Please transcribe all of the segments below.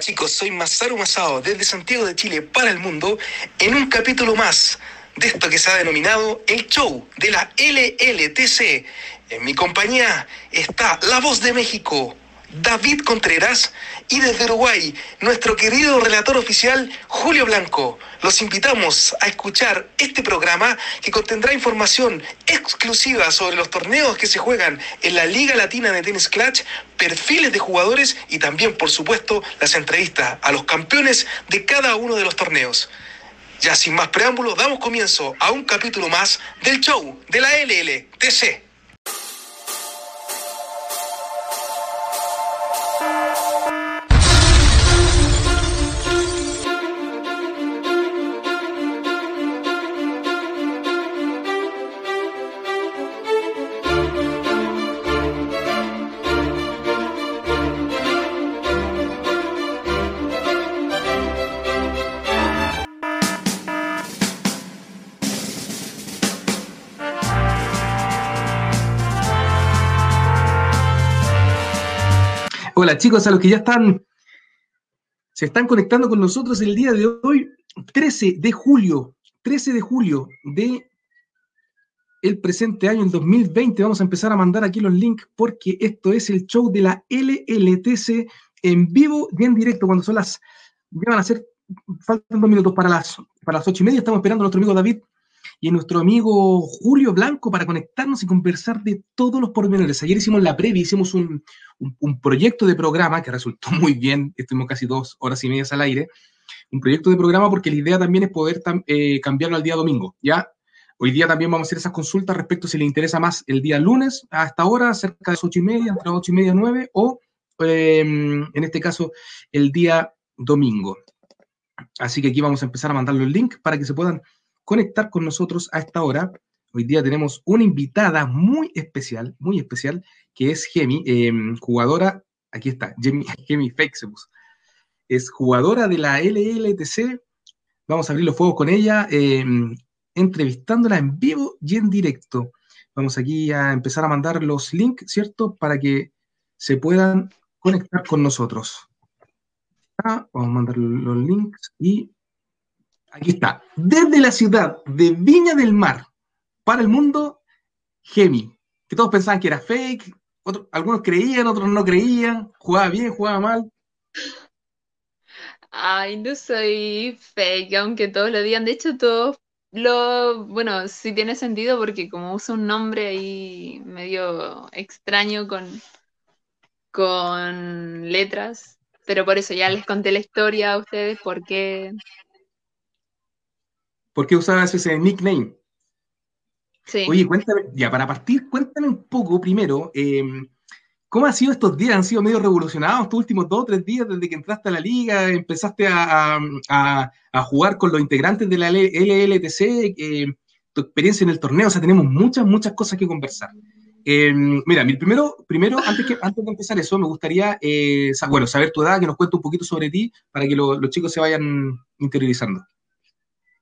Chicos, soy Masaru Masao desde Santiago de Chile para el mundo en un capítulo más de esto que se ha denominado el show de la LLTC. En mi compañía está la voz de México, David Contreras, y desde Uruguay, nuestro querido relator oficial, Julio Blanco. Los invitamos a escuchar este programa que contendrá información exclusiva sobre los torneos que se juegan en la Liga Latina de Tennis Clutch, perfiles de jugadores y también, por supuesto, las entrevistas a los campeones de cada uno de los torneos. Ya sin más preámbulos, damos comienzo a un capítulo más del show de la LLTC. Chicos, a los que ya están, se están conectando con nosotros el día de hoy, 13 de julio, 13 de julio de el presente año, el 2020. Vamos a empezar a mandar aquí los links porque esto es el show de la LLTC en vivo y en directo, cuando son las, ya van a ser, faltan dos minutos para las, para las ocho y media. Estamos esperando a nuestro amigo David y nuestro amigo Julio Blanco para conectarnos y conversar de todos los pormenores. Ayer hicimos la previa, hicimos un, un, proyecto de programa que resultó muy bien, estuvimos casi dos horas y media al aire, un proyecto de programa porque la idea también es poder eh, cambiarlo al día domingo, ¿ya? Hoy día también vamos a hacer esas consultas respecto si le interesa más el día lunes hasta ahora, cerca de las ocho y media, entre ocho y media nueve, o em, en este caso el día domingo. Así que aquí vamos a empezar a mandarle el link para que se puedan conectar con nosotros a esta hora. Hoy día tenemos una invitada muy especial, muy especial, que es Gemi, em, jugadora, aquí está, Gemi, Gemi Es jugadora de la LLTC. Vamos a abrir los fuegos con ella, em, entrevistándola en vivo y en directo. Vamos aquí a empezar a mandar los links, ¿cierto? Para que se puedan conectar con nosotros. vamos a mandar los links y aquí está. Desde la ciudad de Viña del Mar para el mundo, Gemi. Que todos pensaban que era fake, algunos creían, otros no creían, jugaba bien, jugaba mal. Ay, no soy fake, aunque todos lo digan. De hecho, todos lo, bueno, sí tiene sentido porque como uso un nombre ahí medio extraño con, con letras, pero por eso ya les conté la historia a ustedes, por qué. ¿Por qué usabas ese nickname? Oye, cuéntame, ya para partir, cuéntame un poco primero, em, ¿cómo han sido estos días? ¿Han sido medio revolucionados estos últimos dos o tres días desde que entraste a la liga? ¿Empezaste a, jugar con los integrantes de la LLTC? Em, ¿Tu experiencia en el torneo? O sea, tenemos muchas, muchas cosas que conversar. Em, mira, primero, primero antes, que, antes de empezar eso, me gustaría eh, bueno, saber tu edad, que nos cuentes un poquito sobre ti para que los chicos se vayan interiorizando.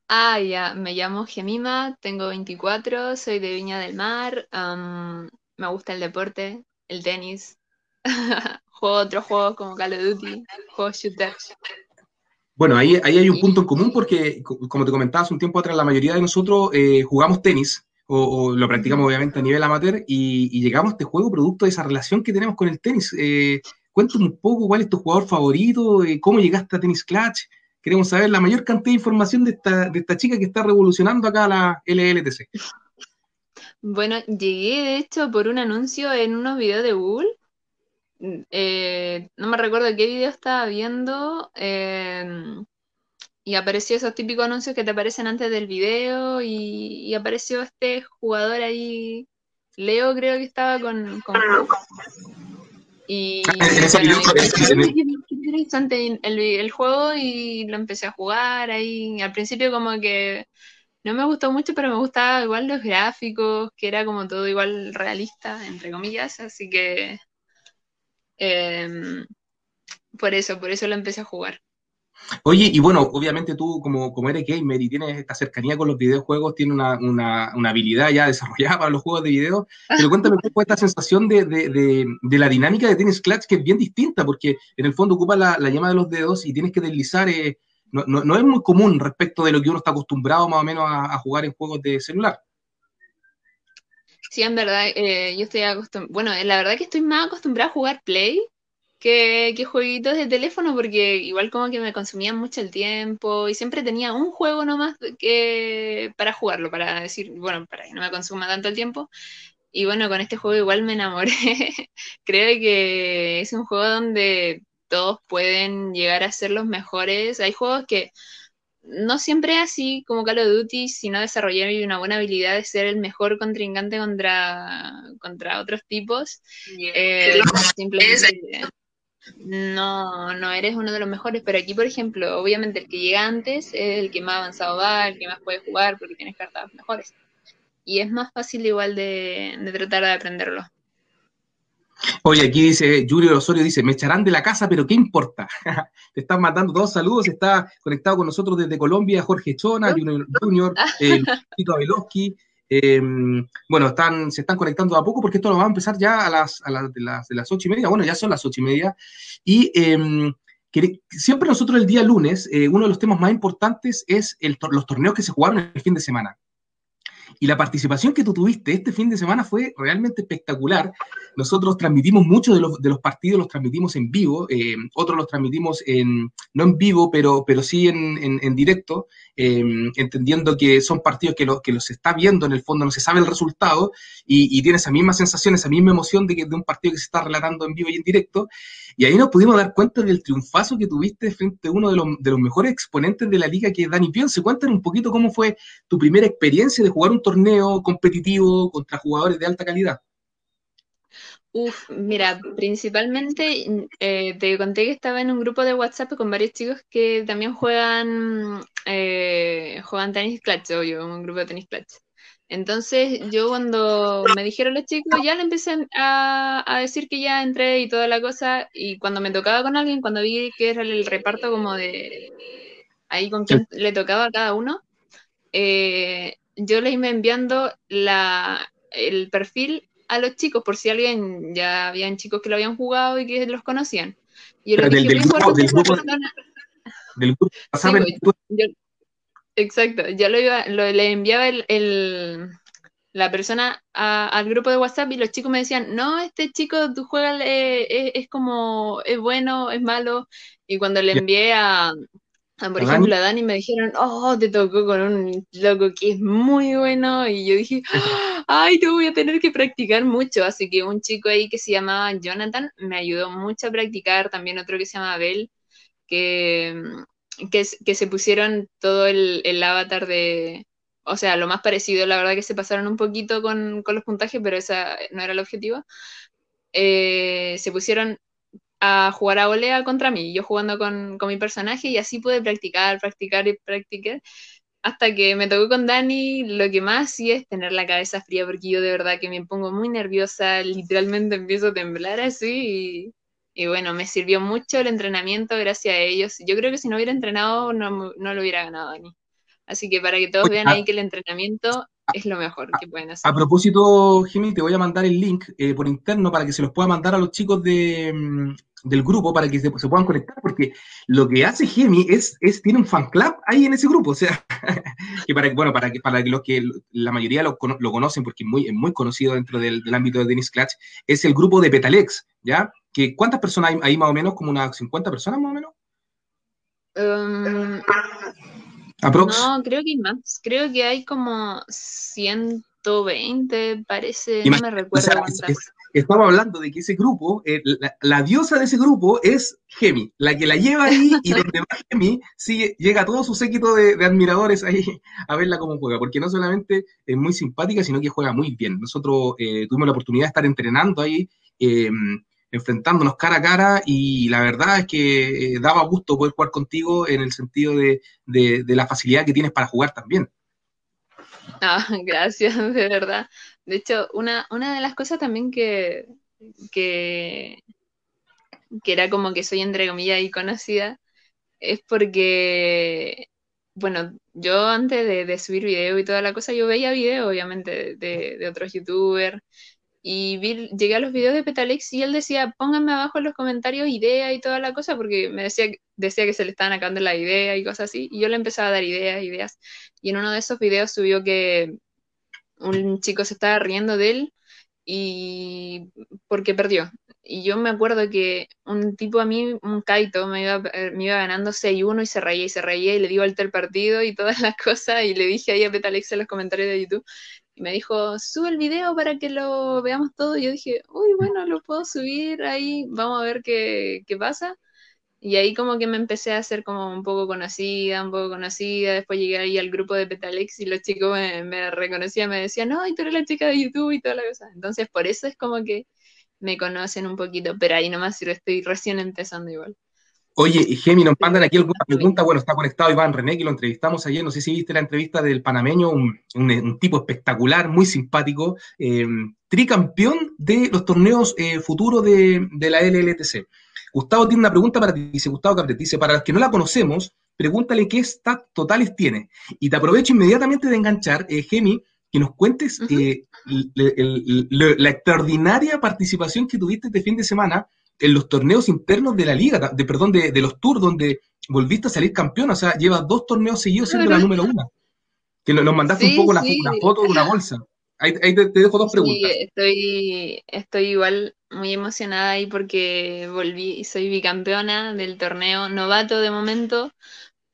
Ah, ya, me llamo Gemima, tengo 24, soy de Viña del Mar, me gusta el deporte, el tenis, juego otros juegos como Call of Duty, juego shooter. Bueno, ahí, ahí hay un punto en común porque, como te comentaba hace un tiempo atrás, la mayoría de nosotros eh, jugamos tenis o, lo practicamos obviamente a nivel amateur y, llegamos a este juego producto de esa relación que tenemos con el tenis. Eh, cuéntame un poco cuál es tu jugador favorito, eh, cómo llegaste a Tenis Clutch, Queremos saber la mayor cantidad de información de esta, de esta chica que está revolucionando acá la LLTC. Bueno, llegué de hecho por un anuncio en unos videos de Google. Eh, no me recuerdo qué video estaba viendo. Em, y apareció esos típicos anuncios que te aparecen antes del video. Y, apareció este jugador ahí. Leo creo que estaba con y interesante el, el, juego y lo empecé a jugar ahí. Al principio como que no me gustó mucho, pero me gustaba igual los gráficos, que era como todo igual realista, entre comillas, así que em, por eso, por eso lo empecé a jugar. Oye, y bueno, obviamente tú como, como eres gamer y tienes esta cercanía con los videojuegos, tienes una, una, una habilidad ya desarrollada para los juegos de video, pero cuéntame un poco esta sensación de, de, de, la dinámica de Tennis Clutch que es bien distinta, porque en el fondo ocupa la, la llama de los dedos y tienes que deslizar, eh, no, no, no, es muy común respecto de lo que uno está acostumbrado más o menos a, a jugar en juegos de celular. Sí, en verdad, eh, yo estoy acostumbrada, bueno, la verdad que estoy más acostumbrada a jugar Play que, que, jueguitos de teléfono, porque igual como que me consumían mucho el tiempo y siempre tenía un juego nomás que, para jugarlo, para decir, bueno, para que no me consuma tanto el tiempo. Y bueno, con este juego igual me enamoré. Creo que es un juego donde todos pueden llegar a ser los mejores. Hay juegos que no siempre así como Call of Duty, sino desarrollar una buena habilidad de ser el mejor contrincante contra, contra otros tipos. Eh, simplemente no, no eres uno de los mejores, pero aquí, por ejemplo, obviamente el que llega antes es el que más avanzado va, el que más puede jugar porque tienes cartas mejores. Y es más fácil igual de, tratar de aprenderlo. Oye, aquí dice, Julio Osorio dice, me echarán de la casa, pero ¿qué importa? Te están matando todos saludos, está conectado con nosotros desde Colombia Jorge Chona, Junior, Junior eh, Tito Abeloski, Em, bueno, están, se están conectando a poco porque esto lo va a empezar ya a las, a las, de, las, de las ocho y media. Bueno, ya son las ocho y media. Y eh, siempre nosotros el día lunes, eh, uno de los temas más importantes es el, los torneos que se jugaron el fin de semana. Y la participación que tú tuviste este fin de semana fue realmente espectacular. Nosotros transmitimos muchos de los, de los partidos, los transmitimos en vivo, eh, otros los transmitimos en, no en vivo, pero, sí en, directo, eh, entendiendo que son partidos que, lo, que los está viendo en el fondo, no se sabe el resultado, y, y tiene esa misma sensación, esa misma emoción de, que, de un partido que se está relatando en vivo y en directo. Y ahí nos pudimos dar cuenta del triunfazo que tuviste frente a uno de los, de los mejores exponentes de la liga, que es Dani Pionce. Cuéntanos un poquito cómo fue tu primera experiencia de jugar un torneo competitivo contra jugadores de alta calidad. Uf, mira, principalmente eh, te conté que estaba en un grupo de WhatsApp con varios chicos que también juegan, eh, juegan tenis clutch, yo un grupo de tenis clutch. Entonces yo cuando me dijeron los chicos, ya le empecé a, a, decir que ya entré y toda la cosa, y cuando me tocaba con alguien, cuando vi que era el reparto como de ahí con quién le tocaba a cada uno, eh, yo les iba enviando la, el perfil a los chicos por si alguien, ya habían chicos que lo habían jugado y que los conocían. Y del, del, grupo, del, grupo, del grupo, sí, yo, exacto, yo lo iba, lo, le enviaba el, el la persona a, al grupo de WhatsApp y los chicos me decían, no, este chico tú juegas, eh, es, es, como, es bueno, es malo. Y cuando le envié a, Ah, por ejemplo, a Dani me dijeron, oh, te tocó con un loco que es muy bueno. Y yo dije, ay, te voy a tener que practicar mucho. Así que un chico ahí que se llamaba Jonathan me ayudó mucho a practicar. También otro que se llama Abel, que, que, que se pusieron todo el, el, avatar de. O sea, lo más parecido, la verdad que se pasaron un poquito con, con los puntajes, pero ese no era el objetivo. Eh, se pusieron a jugar a olea contra mí, yo jugando con, con, mi personaje y así pude practicar, practicar y practicar hasta que me tocó con Dani, lo que más sí es tener la cabeza fría porque yo de verdad que me pongo muy nerviosa, literalmente empiezo a temblar así y, bueno, me sirvió mucho el entrenamiento gracias a ellos. Yo creo que si no hubiera entrenado no, no lo hubiera ganado Dani. Así que para que todos vean ahí que el entrenamiento es lo mejor que pueden hacer. A propósito, Jimmy, te voy a mandar el link eh, por interno para que se los pueda mandar a los chicos de, mm, del grupo para que se, se, puedan conectar, porque lo que hace Gemi es, es, tiene un fan club ahí en ese grupo, o sea, que para, bueno, para que, para que los que la mayoría lo, lo conocen, porque es muy, es muy conocido dentro del, del, ámbito de Dennis Clutch, es el grupo de Petalex, ¿ya? Que, ¿Cuántas personas hay ahí más o menos? ¿Como unas 50 personas más o menos? Um, ¿Aprox? No, creo que hay más, creo que hay como 120, parece, Imagínate, no me recuerdo. O sea, es, estamos hablando de que ese grupo, eh, la, la, diosa de ese grupo es Gemi, la que la lleva ahí y donde va Gemi, sigue, llega todo su séquito de, de, admiradores ahí a verla cómo juega, porque no solamente es muy simpática, sino que juega muy bien. Nosotros eh, tuvimos la oportunidad de estar entrenando ahí, eh, enfrentándonos cara a cara y la verdad es que eh, daba gusto poder jugar contigo en el sentido de, de, la facilidad que tienes para jugar también. Ah, gracias, de verdad. De hecho, una, una de las cosas también que, que, que era como que soy entre comillas y conocida, es porque, bueno, yo antes de, subir video y toda la cosa, yo veía video, obviamente, de otros youtubers y llegué a los videos de Petalex y él decía, pónganme abajo en los comentarios idea y toda la cosa, porque me decía, decía que se le estaban acabando la idea y cosas así, y yo le empezaba a dar ideas, ideas, y en uno de esos videos subió que un chico se estaba riendo de él y porque perdió. Y yo me acuerdo que un tipo a mí, un Kaito, me iba, eh, me iba ganando 6-1 y se reía y se reía y le dio vuelta el partido y todas las cosas y le dije ahí a Petalex en los comentarios de YouTube y me dijo, sube el video para que lo veamos todo. Y yo dije, uy, bueno, lo puedo subir ahí, vamos a ver qué, qué pasa. Y ahí como que me empecé a hacer como un poco conocida, un poco conocida. Después llegué ahí al grupo de Petalex y los chicos me, me reconocían, me decían, no, y tú eres la chica de YouTube y toda la cosa. Entonces por eso es como que me conocen un poquito, pero ahí nomás estoy recién empezando igual. Oye, Gemi, nos mandan aquí alguna pregunta. Bueno, está conectado Iván René, que lo entrevistamos ayer. No sé si viste la entrevista del panameño, un, tipo espectacular, muy simpático, eh, tricampeón de los torneos eh, futuros de, la LLTC. Gustavo tiene una pregunta para ti, dice Gustavo Capret, dice, para los que no la conocemos, pregúntale qué stats totales tiene. Y te aprovecho inmediatamente de enganchar, eh, Gemi, que nos cuentes la extraordinaria participación que tuviste este fin de semana en los torneos internos de la liga, de, perdón, de, los tours, donde volviste a salir campeón, o sea, llevas dos torneos seguidos siendo la número uno. Que nos mandaste un poco la, foto de una bolsa. Ahí, te, dejo dos preguntas. Sí, estoy, estoy igual muy emocionada ahí porque volví y soy bicampeona del torneo novato de momento,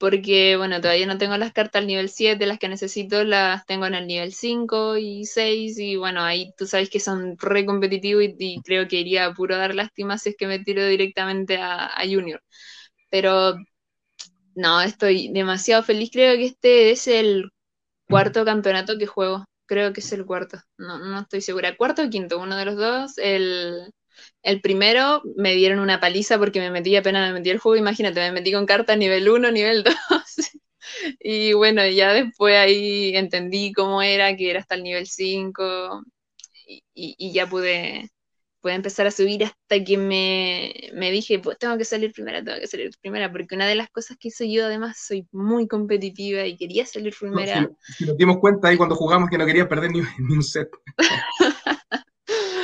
porque bueno, todavía no tengo las cartas al nivel 7, las que necesito las tengo en el nivel 5 y 6 y bueno, ahí tú sabes que son re competitivos y, creo que iría a puro dar lástima si es que me tiro directamente a, Junior. Pero no, estoy demasiado feliz, creo que este es el cuarto campeonato que juego, creo que es el cuarto, no, no estoy segura, cuarto o quinto, uno de los dos, el el primero me dieron una paliza porque me metí apenas me metí el juego, imagínate, me metí con cartas nivel 1, nivel 2. y bueno, ya después ahí entendí cómo era, que era hasta el nivel 5 y, ya pude, pude, empezar a subir hasta que me, me, dije, pues tengo que salir primera, tengo que salir primera, porque una de las cosas que hice yo además soy muy competitiva y quería salir primera. si, nos dimos cuenta ahí cuando jugamos que no quería perder ni, ni un set.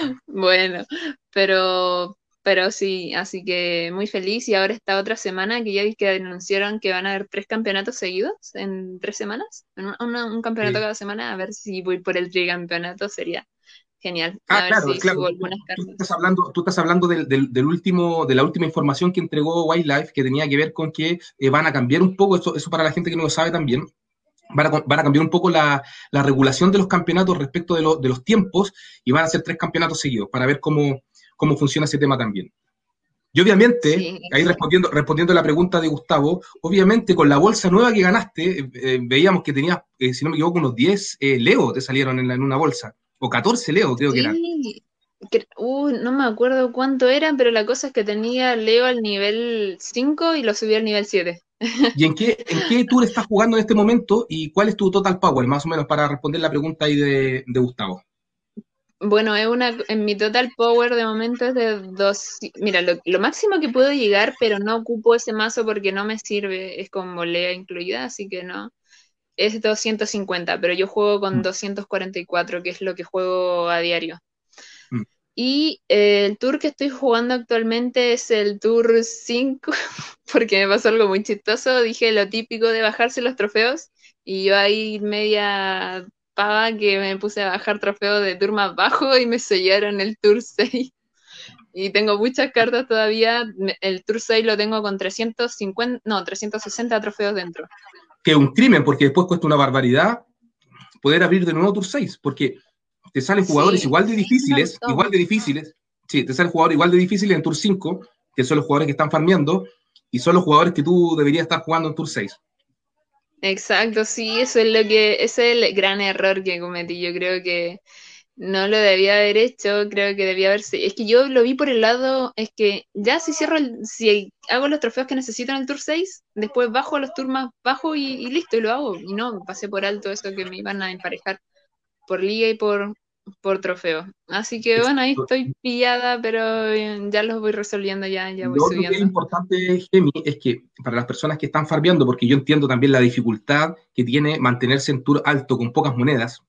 bueno, pero, pero sí, así que muy feliz. Y ahora esta otra semana que ya que anunciaron que van a haber tres campeonatos seguidos en tres semanas, un, campeonato cada semana, a ver si voy por el tricampeonato, sería genial. Ah, claro, claro. Tú estás hablando, tú estás hablando del, del, último, de la última información que entregó Wildlife, que tenía que ver con que eh, van a cambiar un poco, eso, eso para la gente que no lo sabe también, Van a, cambiar un poco la, regulación de los campeonatos respecto de, de, los tiempos y van a ser tres campeonatos seguidos para ver cómo, cómo funciona ese tema también. Y obviamente, ahí respondiendo, respondiendo a la pregunta de Gustavo, obviamente con la bolsa nueva que ganaste, eh, eh, veíamos que tenías, eh, si no me equivoco, unos 10 Leo te salieron en, en, una bolsa, o 14 Leo creo que eran. Uh, no me acuerdo cuánto eran, pero la cosa es que tenía Leo al nivel 5 y lo subí al nivel 7. ¿Y en qué, en qué tour estás jugando en este momento y cuál es tu total power, más o menos, para responder la pregunta ahí de, Gustavo? Bueno, es una, en mi total power de momento es de dos. Mira, lo, máximo que puedo llegar, pero no ocupo ese mazo porque no me sirve, es con volea incluida, así que no. Es 250, pero yo juego con 244, mm. que es lo que juego a diario. Y eh, el tour que estoy jugando actualmente es el Tour 5, porque me pasó algo muy chistoso. Dije lo típico de bajarse los trofeos, y yo ahí media pava que me puse a bajar trofeos de tour más bajo y me sellaron el Tour 6. Y tengo muchas cartas todavía. El Tour 6 lo tengo con 350, no, 360 trofeos dentro. Que un crimen, porque después cuesta una barbaridad poder abrir de nuevo Tour 6, porque te salen jugadores igual de difíciles, igual de difíciles, sí, te salen jugadores igual de difíciles en Tour 5, que son los jugadores que están farmeando, y son los jugadores que tú deberías estar jugando en Tour 6. Exacto, sí, eso es lo que, ese es el gran error que cometí. Yo creo que no lo debía haber hecho, creo que debía haberse. Es que yo lo vi por el lado, es que ya si cierro, si hago los trofeos que necesito en el Tour 6, después bajo a los tours más bajos y, y, listo, y lo hago. Y no, pasé por alto eso que me iban a emparejar por liga y por, por trofeo. Así que bueno, ahí estoy pillada, pero ya los voy resolviendo ya, ya voy Lo subiendo. que es importante, Gemi, es que para las personas que están farbeando, porque yo entiendo también la dificultad que tiene mantenerse en tour alto con pocas monedas,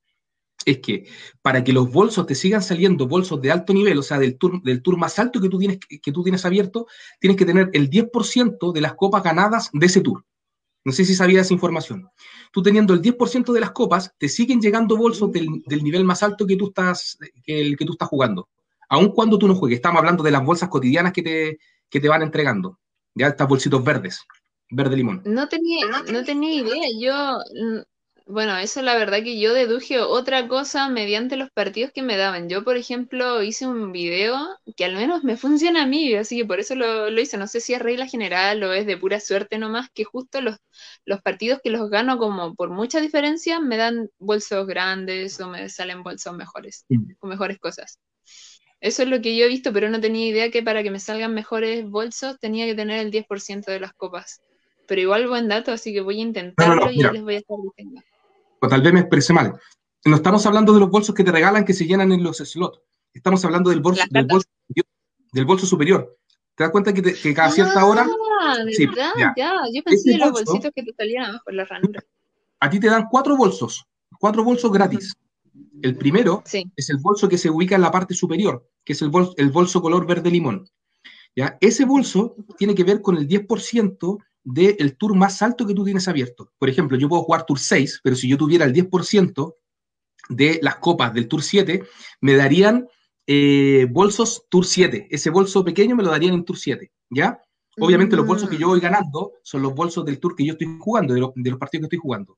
es que para que los bolsos te sigan saliendo bolsos de alto nivel, o sea, del tour, del tour más alto que tú, tienes, que tú tienes abierto, tienes que tener el 10% de las copas ganadas de ese tour. No sé si sabías esa información. Tú teniendo el 10% de las copas, te siguen llegando bolsos del, del, nivel más alto que tú estás, que el que tú estás jugando. Aun cuando tú no juegues. Estamos hablando de las bolsas cotidianas que te, que te van entregando. Ya estas bolsitos verdes. Verde limón. No tenía, no tenía idea. Yo bueno, eso la verdad que yo deduje otra cosa mediante los partidos que me daban. Yo, por ejemplo, hice un video que al menos me funciona a mí, así que por eso lo, lo hice. No sé si es regla general o es de pura suerte nomás, que justo los, los partidos que los gano como por mucha diferencia me dan bolsos grandes o me salen bolsos mejores, o mejores cosas. Eso es lo que yo he visto, pero no tenía idea que para que me salgan mejores bolsos tenía que tener el 10% de las copas. Pero igual buen dato, así que voy a intentarlo no, no, no, y les voy a estar diciendo o tal vez me expresé mal. No estamos hablando de los bolsos que te regalan que se llenan en los slots. Estamos hablando del bolso, del bolso, del bolso superior. ¿Te das cuenta que, te, que cada ah, cierta hora... Sí, ya. ya. Yo pensé en los bolso, bolsitos que te salían en la ranura. A ti te dan cuatro bolsos, cuatro bolsos gratis. El primero sí. es el bolso que se ubica en la parte superior, que es el bolso, el bolso color verde limón. ¿ya? Ese bolso tiene que ver con el 10% del tour más alto que tú tienes abierto. Por ejemplo, yo puedo jugar tour 6, pero si yo tuviera el 10% de las copas del tour 7, me darían eh, bolsos tour 7. Ese bolso pequeño me lo darían en tour 7, ¿ya? Obviamente mm. los bolsos que yo voy ganando son los bolsos del tour que yo estoy jugando, de, lo, de los partidos que estoy jugando.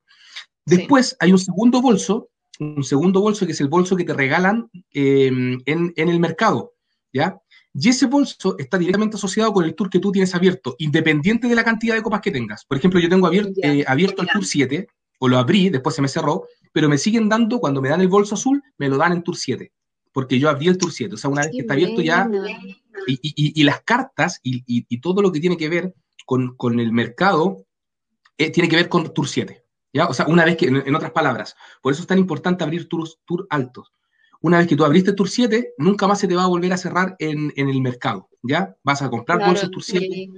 Después sí. hay un segundo bolso, un segundo bolso que es el bolso que te regalan eh, en, en el mercado, ¿ya? Y ese bolso está directamente asociado con el tour que tú tienes abierto, independiente de la cantidad de copas que tengas. Por ejemplo, yo tengo abierto, eh, abierto el tour 7, o lo abrí, después se me cerró, pero me siguen dando, cuando me dan el bolso azul, me lo dan en tour 7, porque yo abrí el tour 7. O sea, una vez que está abierto ya, y, y, y las cartas y, todo lo que tiene que ver con, con el mercado, eh, tiene que ver con tour 7. ¿ya? O sea, una vez que, en, en otras palabras, por eso es tan importante abrir tours tour altos una vez que tú abriste Tour 7, nunca más se te va a volver a cerrar en, en el mercado, ¿ya? Vas a comprar claro, bolsos Tour 7.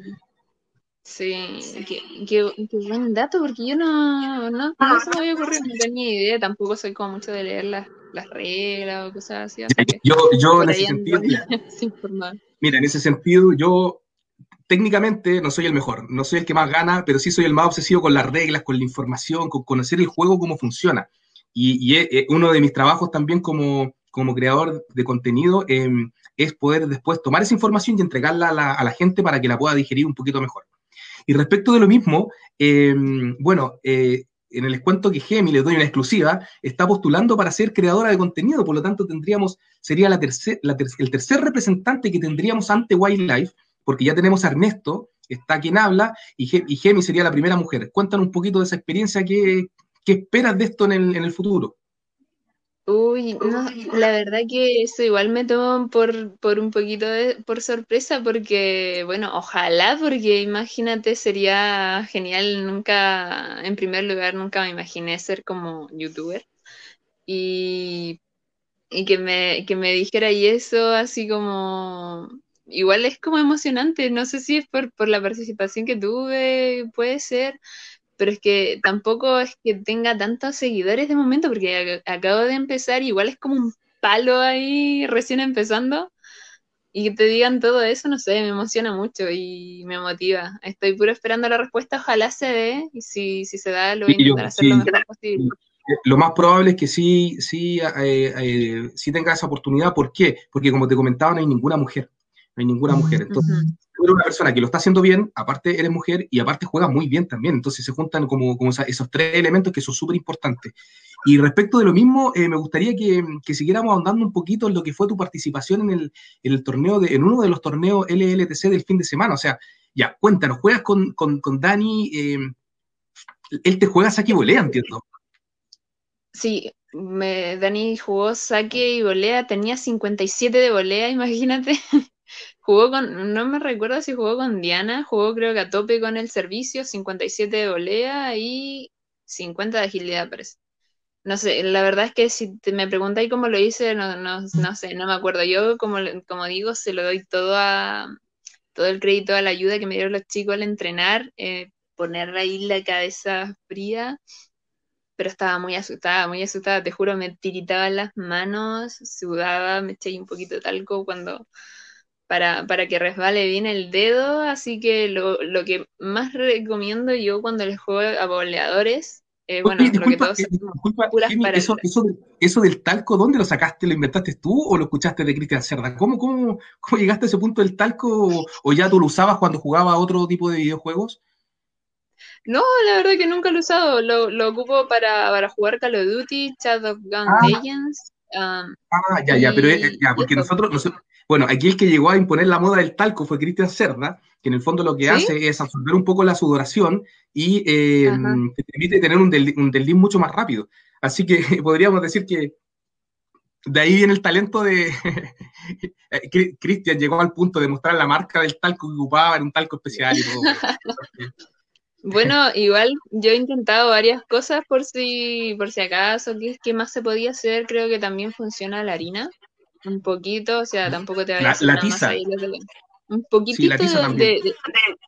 Sí, qué, qué, qué, buen dato, porque yo no, no, no se me había ocurrido, no tenía idea, tampoco soy como mucho de leer las, las reglas o cosas así. así yo, yo en ese sentido, mira, mira, en ese sentido, yo técnicamente no soy el mejor, no soy el que más gana, pero sí soy el más obsesivo con las reglas, con la información, con conocer el juego, cómo funciona. Y, es, uno de mis trabajos también como, como creador de contenido eh, es poder después tomar esa información y entregarla a la, gente para que la pueda digerir un poquito mejor. Y respecto de lo mismo, eh, bueno, eh, en el cuento que Gemi, les doy una exclusiva, está postulando para ser creadora de contenido, por lo tanto tendríamos, sería la tercer, el tercer representante que tendríamos ante Wildlife, porque ya tenemos a Ernesto, está quien habla, y, Gemi sería la primera mujer. Cuéntanos un poquito de esa experiencia que, ¿Qué esperas de esto en el, en el futuro? Uy, no, la verdad que eso igual me tomó por, por un poquito de, por sorpresa, porque, bueno, ojalá, porque imagínate, sería genial, nunca, en primer lugar, nunca me imaginé ser como youtuber. Y, y que, me, que me dijera y eso, así como, igual es como emocionante, no sé si es por, por la participación que tuve, puede ser, pero es que tampoco es que tenga tantos seguidores de momento, porque acabo de empezar, igual es como un palo ahí recién empezando, y que te digan todo eso, no sé, me emociona mucho y me motiva. Estoy puro esperando la respuesta, ojalá se dé, y si, si se da, lo voy a intentar hacer sí, lo mejor posible. Lo más probable es que sí, sí, eh, eh, sí tenga esa oportunidad. ¿Por qué? Porque como te comentaba, no hay ninguna mujer. No hay ninguna mujer. Entonces, uh -huh tú eres una persona que lo está haciendo bien, aparte eres mujer y aparte juegas muy bien también. Entonces se juntan como, como esos tres elementos que son súper importantes. Y respecto de lo mismo, eh, me gustaría que, que, siguiéramos ahondando un poquito en lo que fue tu participación en el, en el torneo, de, en uno de los torneos LLTC del fin de semana. O sea, ya, cuéntanos, juegas con, con, con Dani, eh, él te juega saque y volea, entiendo. Sí, me, Dani jugó saque y volea, tenía 57 de volea, imagínate. Jugó con, no me recuerdo si jugó con Diana, jugó creo que a tope con el servicio, 57 de volea y 50 de agilidad, parece. no sé, la verdad es que si me preguntáis cómo lo hice, no, no, no sé, no me acuerdo. Yo, como, como digo, se lo doy todo a todo el crédito a la ayuda que me dieron los chicos al entrenar, eh, poner ahí la cabeza fría, pero estaba muy asustada, muy asustada, te juro, me tiritaban las manos, sudaba, me eché un poquito de talco cuando, para, para que resbale bien el dedo, así que lo, lo que más recomiendo yo cuando les juego a boleadores eh, bueno, lo que todos eh, disculpa, eso, eso, eso, del talco, ¿dónde lo sacaste? ¿Lo inventaste tú o lo escuchaste de Cristian Cerda? ¿Cómo, cómo, cómo llegaste a ese punto del talco o, ya tú lo usabas cuando jugaba otro tipo de videojuegos? No, la verdad que nunca lo he usado. Lo, lo ocupo para, para, jugar Call of Duty, Shadow of Gun ah. Legends. Um, ah, ya, ya, pero eh, ya, porque nosotros, nosotros, bueno, aquí el que llegó a imponer la moda del talco fue Cristian Cerda, que en el fondo lo que hace es absorber un poco la sudoración y eh, te permite tener un, del, mucho más rápido. Así que podríamos decir que de ahí viene el talento de Cristian, llegó al punto de mostrar la marca del talco que ocupaba, en un talco especial y todo. Bueno, igual yo he intentado varias cosas por si, por si acaso, ¿qué, ¿qué más se podía hacer? Creo que también funciona la harina un poquito, o sea, tampoco te va a decir la, tiza. un poquitito de,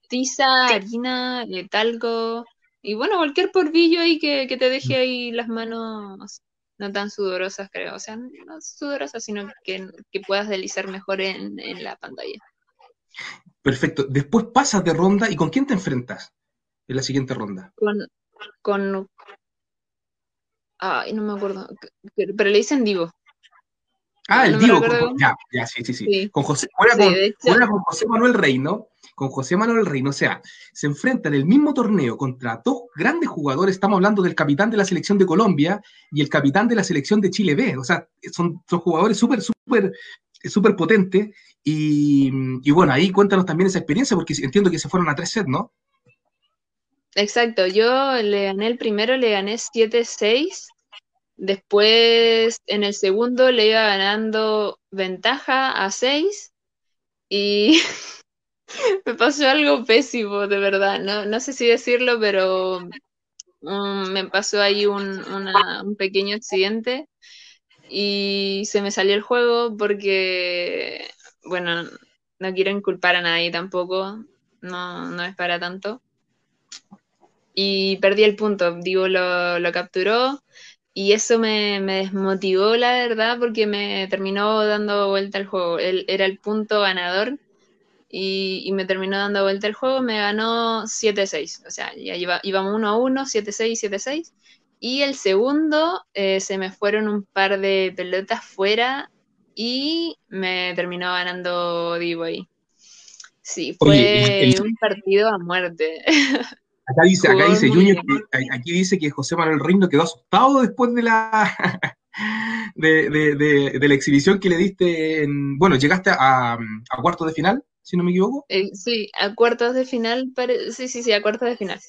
tiza, harina, de talco, y bueno, cualquier porvillo ahí que, te deje mm. ahí las manos no tan sudorosas, creo, o sea, no sudorosas, sino que, puedas deslizar mejor en, la pantalla. Perfecto. Después pasas de ronda y ¿con quién te enfrentas en la siguiente ronda? Con, con Ay, no me acuerdo. Pero le dicen Divo. Ah, el Divo, ya, ya, sí, sí, sí. Con José, con, con José Manuel Reino, con José Manuel Reino, o sea, se enfrenta en el mismo torneo contra dos grandes jugadores, estamos hablando del capitán de la selección de Colombia y el capitán de la selección de Chile B, o sea, son, son jugadores súper, súper, súper potentes, y, y, bueno, ahí cuéntanos también esa experiencia, porque entiendo que se fueron a tres sets, ¿no? Exacto, yo le gané el primero, le gané 7-6 Después, en el segundo, le iba ganando ventaja a 6 y me pasó algo pésimo, de verdad. No, sé si decirlo, pero mm, me pasó ahí un, un pequeño accidente y se me salió el juego porque, bueno, no quiero inculpar a nadie tampoco, no, no es para tanto. Y perdí el punto, digo, lo, lo capturó y eso me, desmotivó, la verdad, porque me terminó dando vuelta el juego. Él era el punto ganador y, me terminó dando vuelta el juego. Me ganó 7-6. O sea, ya iba, íbamos 1-1, 7-6, 7-6. Y el segundo eh, se me fueron un par de pelotas fuera y me terminó ganando Divo ahí. Sí, fue un partido a muerte. Acá dice, acá dice Junior, aquí dice que José Manuel Reino quedó asustado después de la de, la exhibición que le diste en, bueno, llegaste a, cuartos de final, si no me equivoco. Eh, sí, a cuartos de final, sí, sí, sí, a cuartos de final.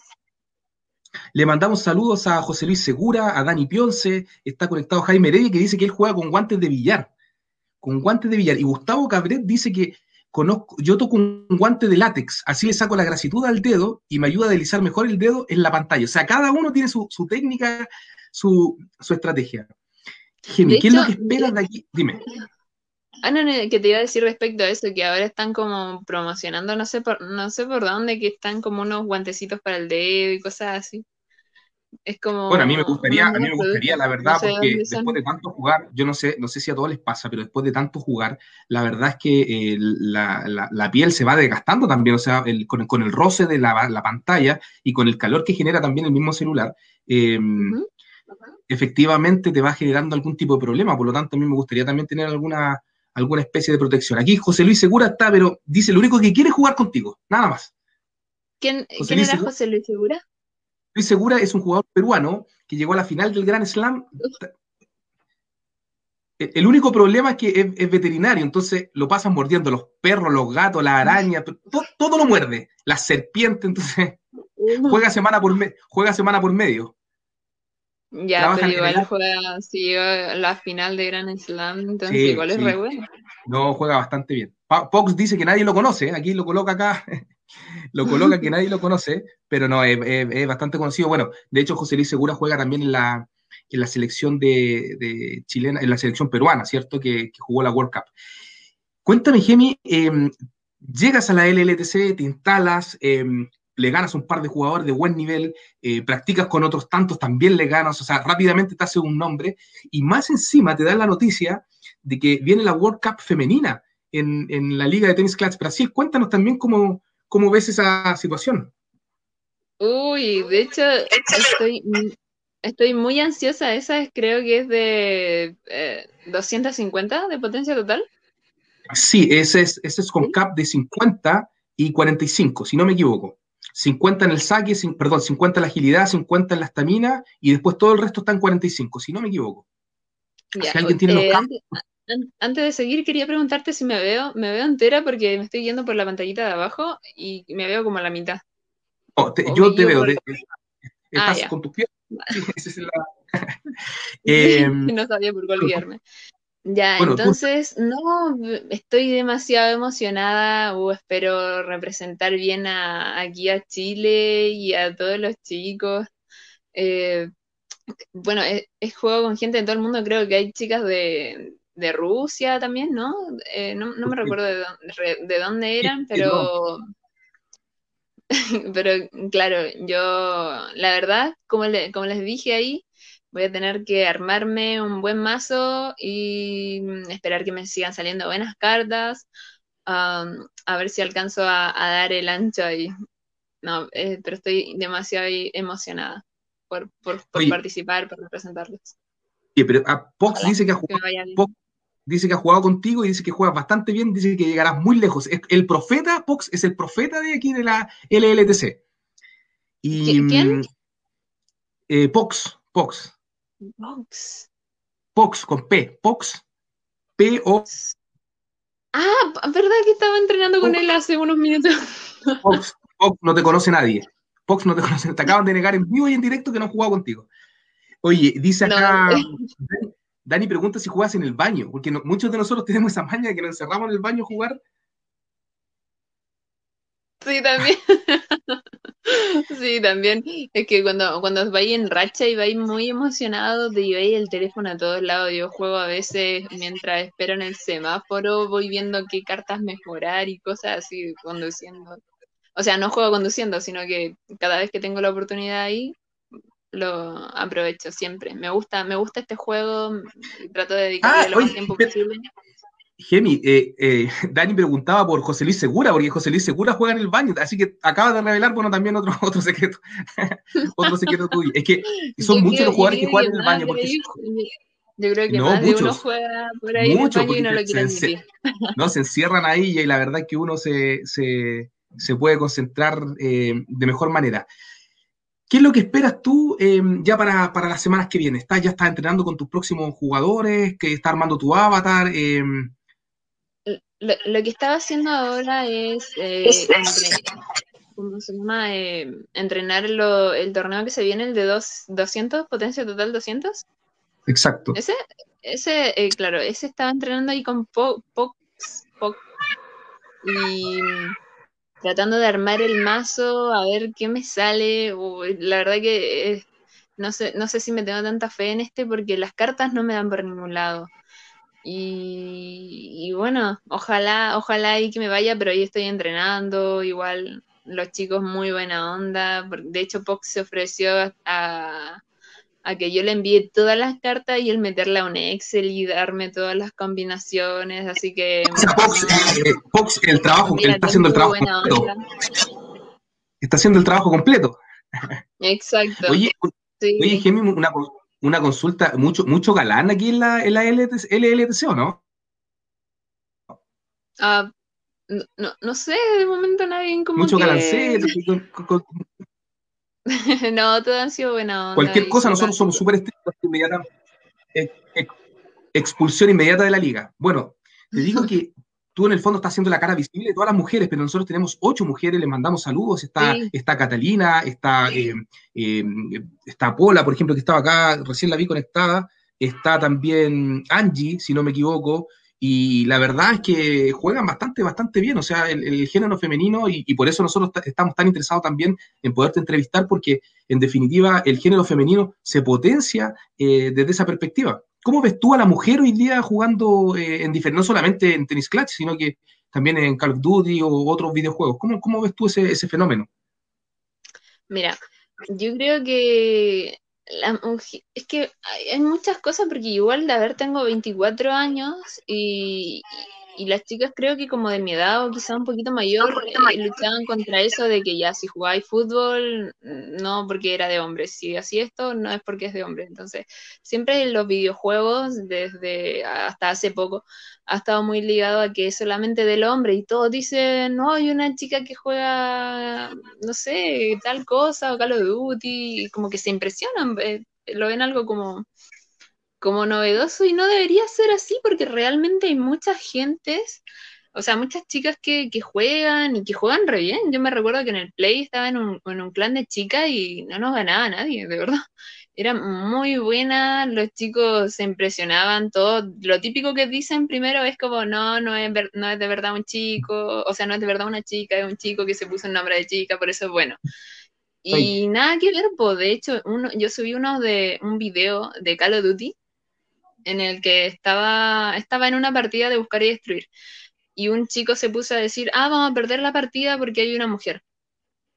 Le mandamos saludos a José Luis Segura, a Dani Pionce, está conectado Jaime Heredia que dice que él juega con guantes de billar, con guantes de billar. Y Gustavo Cabret dice que conozco, yo toco un guante de látex, así le saco la grasitud al dedo y me ayuda a deslizar mejor el dedo en la pantalla. O sea, cada uno tiene su, técnica, su, estrategia. Jimmy, ¿qué es lo que esperas de aquí? Dime. Ah, no, no, que te iba a decir respecto a eso, que ahora están como promocionando, no sé por, no sé por dónde, que están como unos guantecitos para el dedo y cosas así. Es como. Bueno, a mí me gustaría, a mí me gustaría, la verdad, porque después de tanto jugar, yo no sé, no sé si a todos les pasa, pero después de tanto jugar, la verdad es que eh, la, piel se va desgastando también, o sea, con, el roce de la, pantalla y con el calor que genera también el mismo celular, em, efectivamente te va generando algún tipo de problema. Por lo tanto, a mí me gustaría también tener alguna, alguna especie de protección. Aquí José Luis Segura está, pero dice lo único que quiere es jugar contigo, nada más. ¿Quién, ¿quién era José Luis Segura? Luis Segura es un jugador peruano que llegó a la final del Grand Slam. El único problema es que es, veterinario, entonces lo pasan mordiendo los perros, los gatos, las arañas, todo, lo muerde, las serpientes, entonces juega semana por, juega semana por medio. Ya, pero igual juega, si llega a la final de Grand Slam, entonces igual es re bueno. No, juega bastante bien. Fox dice que nadie lo conoce, ¿eh? aquí lo coloca acá lo coloca que nadie lo conoce, pero no, es, bastante conocido. Bueno, de hecho, José Luis Segura juega también en la, en la selección de, chilena, en la selección peruana, ¿cierto? Que, jugó la World Cup. Cuéntame, Gemi, em, llegas a la LLTC, te instalas, em, le ganas un par de jugadores de buen nivel, eh, practicas con otros tantos, también le ganas, o sea, rápidamente te hace un nombre y más encima te dan la noticia de que viene la World Cup femenina en, la Liga de Tenis Clutch Brasil. Cuéntanos también cómo, cómo ves esa situación. Uy, de hecho, estoy, estoy muy ansiosa. Esa creo que es de 250 eh, de potencia total. Sí, ese es, ese es con cap de 50 y 45, si no me equivoco. 50 en el saque, perdón, 50 en la agilidad, 50 en la estamina y después todo el resto está en 45, si no me equivoco. alguien tiene eh, antes, de seguir, quería preguntarte si me veo, me veo entera porque me estoy yendo por la pantallita de abajo y me veo como a la mitad. yo te veo, estás ah, con tus pies. Em, no sabía por cuál guiarme. Ya, entonces, no, estoy demasiado emocionada, o espero representar bien aquí a Chile y a todos los chicos. Eh, bueno, es, juego con gente de todo el mundo, creo que hay chicas de, Rusia también, ¿no? Eh, no, me recuerdo de dónde, de dónde eran, pero... pero claro, yo, la verdad, como, como les dije ahí, Voy a tener que armarme un buen mazo y mm, esperar que me sigan saliendo buenas cartas. a ver si alcanzo a, dar el ancho ahí. No, eh, pero estoy demasiado emocionada por, participar, por representarlos. Sí, pero ah, Pox dice que ha jugado. Dice que ha jugado contigo y dice que juegas bastante bien, dice que llegarás muy lejos. El profeta, Pox, es el profeta de aquí de la LLTC. Y, ¿Quién? Eh, Pox, Pox. Pox. Pox con P. Pox. P-O. Ah, ¿verdad que estaba entrenando con él hace unos minutos? Pox, Pox no te conoce nadie. Pox no te conoce. Te acaban de negar en vivo y en directo que no han jugado contigo. Oye, dice acá. Dani, pregunta si juegas en el baño, porque muchos de nosotros tenemos esa maña de que nos encerramos en el baño a jugar. Sí, también. Sí, también. Es que cuando, cuando vais en racha y vais muy emocionado, te lleváis el teléfono a todos lados. Yo juego a veces mientras espero en el semáforo, voy viendo qué cartas mejorar y cosas así conduciendo. O sea, no juego conduciendo, sino que cada vez que tengo la oportunidad ahí, lo aprovecho siempre. Me gusta, me gusta este juego, trato de dedicarle ah, lo más tiempo posible. Gemi, eh, eh, Dani preguntaba por José Luis Segura, porque José Luis Segura juega en el baño, así que acaba de revelar, bueno, también otro, otro secreto, otro secreto tuyo. Es que son muchos los jugadores que juegan en el baño. Porque yo creo que no, más muchos, de uno juega por ahí en el baño y no lo quieren se, No, se encierran ahí y la verdad es que uno se, se, se puede concentrar eh, de mejor manera. ¿Qué es lo que esperas tú ya para, para, las semanas que vienen? ¿Estás, ¿Ya estás entrenando con tus próximos jugadores? ¿Que estás armando tu avatar? Eh, lo, que estaba haciendo ahora es, eh, ¿cómo se llama? Eh, entrenar el torneo que se viene, el de dos, 200, potencia total 200. Exacto. Ese, ese eh, claro, ese estaba entrenando ahí con Pox, y tratando de armar el mazo, a ver qué me sale. la verdad que no sé, no sé si me tengo tanta fe en este porque las cartas no me dan por ningún lado. Y, bueno, ojalá, ojalá y que me vaya, pero ahí estoy entrenando, igual los chicos muy buena onda. De hecho, Pox se ofreció a, que yo le envíe todas las cartas y él meterla a un Excel y darme todas las combinaciones, así que... Pox, el trabajo, está haciendo el trabajo completo. Está haciendo el trabajo completo. Exacto. Oye, oye una, una consulta, mucho, mucho galán aquí en la, en la LLTC, ¿o no? Ah, no, no, sé, de momento nadie como Mucho que... galancete. no, todo han sido buena onda. Cualquier cosa, nosotros somos súper estrictos, inmediata, expulsión inmediata de la liga. Bueno, te digo que tú en el fondo estás haciendo la cara visible de todas las mujeres, pero nosotros tenemos ocho mujeres, les mandamos saludos, está, está Catalina, está, eh, eh, está Pola, por ejemplo, que estaba acá, recién la vi conectada, está también Angie, si no me equivoco, y la verdad es que juegan bastante, bastante bien, o sea, el, género femenino, y, por eso nosotros estamos tan interesados también en poderte entrevistar, porque en definitiva el género femenino se potencia eh, desde esa perspectiva. ¿Cómo ves tú a la mujer hoy día jugando eh, en no solamente en Tennis Clutch, sino que también en Call of Duty o otros videojuegos? ¿Cómo, cómo ves tú ese, ese fenómeno? Mira, yo creo que es que hay, muchas cosas, porque igual de haber tengo 24 años y, y las chicas creo que como de mi edad o quizá un poquito mayor, eh, luchaban contra eso de que ya si jugáis fútbol, no porque era de hombres, si así esto, no es porque es de hombres. Entonces, siempre en los videojuegos, desde hasta hace poco, ha estado muy ligado a que es solamente del hombre. Y todos dicen, no, hay una chica que juega, no sé, tal cosa o Call of Duty, y como que se impresionan, eh, lo ven algo como como novedoso y no debería ser así porque realmente hay muchas gentes, o sea, muchas chicas que, juegan y que juegan re bien. Yo me recuerdo que en el Play estaba en un, en un clan de chicas y no nos ganaba nadie, de verdad. Era muy buena, los chicos se impresionaban, todo. Lo típico que dicen primero es como, no, no es, no es de verdad un chico, o sea, no es de verdad una chica, es un chico que se puso el nombre de chica, por eso es bueno. Y nada que ver, pues de hecho, uno, yo subí uno de un video de Call of Duty en el que estaba, estaba en una partida de buscar y destruir. Y un chico se puso a decir, ah, vamos a perder la partida porque hay una mujer.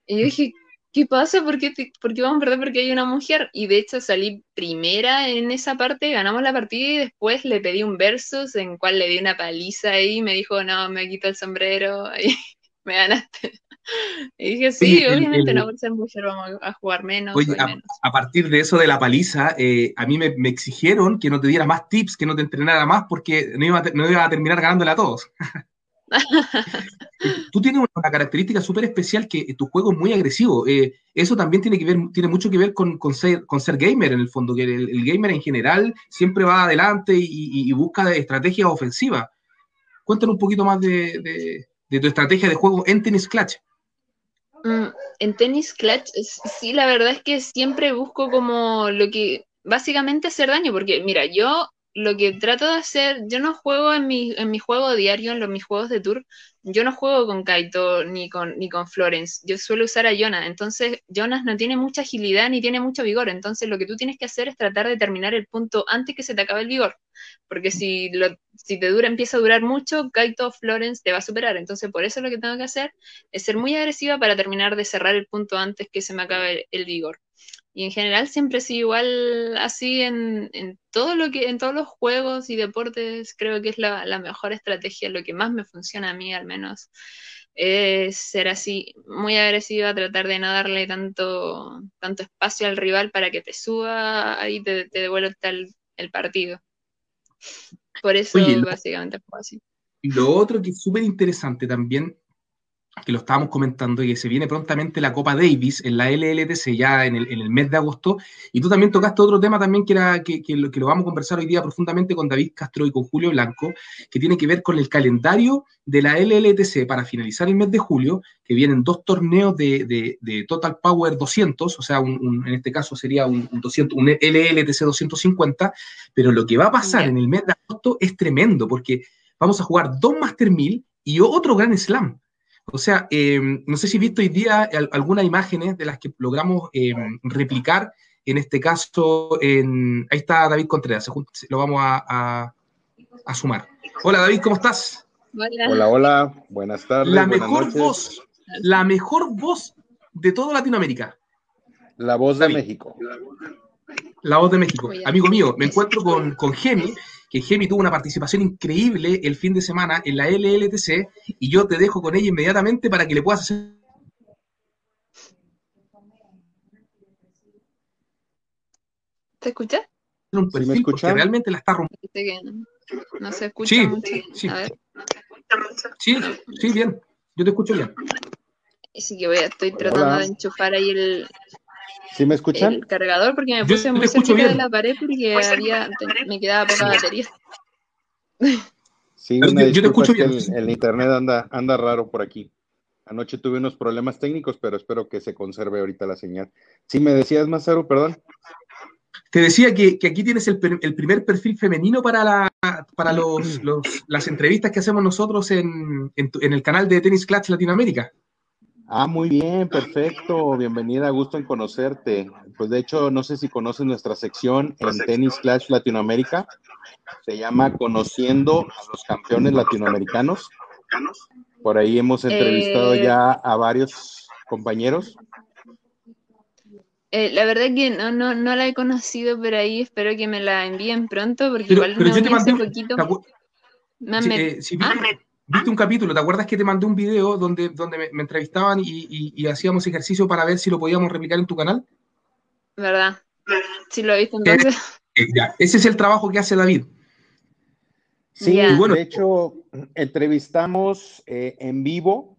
Y yo dije, ¿qué pasa? ¿Por qué, vamos a perder porque hay una mujer? Y de hecho salí primera en esa parte, ganamos la partida y después le pedí un versus en cual le di una paliza ahí y me dijo, no, me quito el sombrero y me ganaste. Y dije, sí, obviamente no por ser mujer vamos a jugar menos. Oye, a, partir de eso de la paliza, eh, a mí me, exigieron que no te diera más tips, que no te entrenara más, porque no iba, no iba a terminar ganándole a todos. Tú tienes una característica súper especial que tu juego es muy agresivo. Eh, eso también tiene, que ver, tiene mucho que ver con, con, ser, con ser gamer en el fondo, que el, gamer en general siempre va adelante y, busca estrategias ofensivas. Cuéntanos un poquito más de, de tu estrategia de juego en Tennis Clutch. Mm, en tenis clutch, sí, la verdad es que siempre busco como lo que, básicamente hacer daño, porque mira, yo lo que trato de hacer, yo no juego en mi, en mi juego diario, en los, mis juegos de tour, yo no juego con Kaito ni con, ni con Florence, yo suelo usar a Jonas, entonces Jonas no tiene mucha agilidad ni tiene mucho vigor, entonces lo que tú tienes que hacer es tratar de terminar el punto antes que se te acabe el vigor, porque si, lo, si te dura, empieza a durar mucho, Kaito Florence te va a superar, entonces por eso lo que tengo que hacer es ser muy agresiva para terminar de cerrar el punto antes que se me acabe el vigor. Y en general siempre he igual así en, todo lo que, en todos los juegos y deportes, creo que es la, mejor estrategia, lo que más me funciona a mí al menos, es ser así, muy agresiva, tratar de no darle tanto, tanto espacio al rival para que te suba y te, te devuelva el, el partido. Por eso básicamente fue así. Lo otro que es súper interesante también que lo estábamos comentando, y que se viene prontamente la Copa Davis en la LLTC ya en el, mes de agosto, y tú también tocaste otro tema también que, era, que, lo, que lo vamos a conversar hoy día profundamente con David Castro y con Julio Blanco, que tiene que ver con el calendario de la LLTC para finalizar el mes de julio, que vienen dos torneos de, Total Power 200, o sea, en este caso sería un, 200, un LLTC 250, pero lo que va a pasar en el mes de agosto es tremendo, porque vamos a jugar dos Master 1000 y otro Gran Slam. O sea, em, no sé si he visto hoy día algunas imágenes de las que logramos em, replicar, en este caso, en, ahí está David Contreras, lo vamos a, sumar. Hola David, ¿cómo estás? Hola, hola, buenas tardes. La mejor voz, la mejor voz de toda Latinoamérica. La voz de México. La voz de México. Amigo mío, me encuentro con, con Gemi, que Gemi tuvo una participación increíble el fin de semana en la LLTC y yo te dejo con ella inmediatamente para que le puedas hacer... ¿Te escuchas? Un perfil que realmente la está rompiendo. No se escucha sí, mucho. Sí. A ver. sí, sí, bien. Yo te escucho bien. Sí que voy, estoy tratando de enchufar ahí el, ¿Sí me escuchan? El cargador porque me puse muy cerca de la pared porque me quedaba poca batería. Sí, yo, te escucho bien. El, internet anda, anda raro por aquí. Anoche tuve unos problemas técnicos, pero espero que se conserve ahorita la señal. Sí, me decías, Mazaro, perdón. te decía que, aquí tienes el, primer perfil femenino para, la, para las entrevistas que hacemos nosotros en, el canal de Tennis Clutch Latinoamérica. Ah, muy bien, perfecto. Bienvenida, gusto en conocerte. Pues de hecho, no sé si conoces nuestra sección en Tennis Clash Latinoamérica. Se llama Conociendo a los campeones latinoamericanos. Por ahí hemos entrevistado eh, ya a varios compañeros. Eh, la verdad que no, no, no la he conocido por ahí, espero que me la envíen pronto, porque pero, igual pero yo te mandé, poquito. Eh, ah. Viste, un capítulo, ¿te acuerdas que te mandé un video donde, donde me, entrevistaban y, hacíamos ejercicio para ver si lo podíamos replicar en tu canal? ¿Verdad? Sí, lo he visto entonces. Eh, ese es el trabajo que hace David. Sí, bueno. de hecho, entrevistamos en vivo,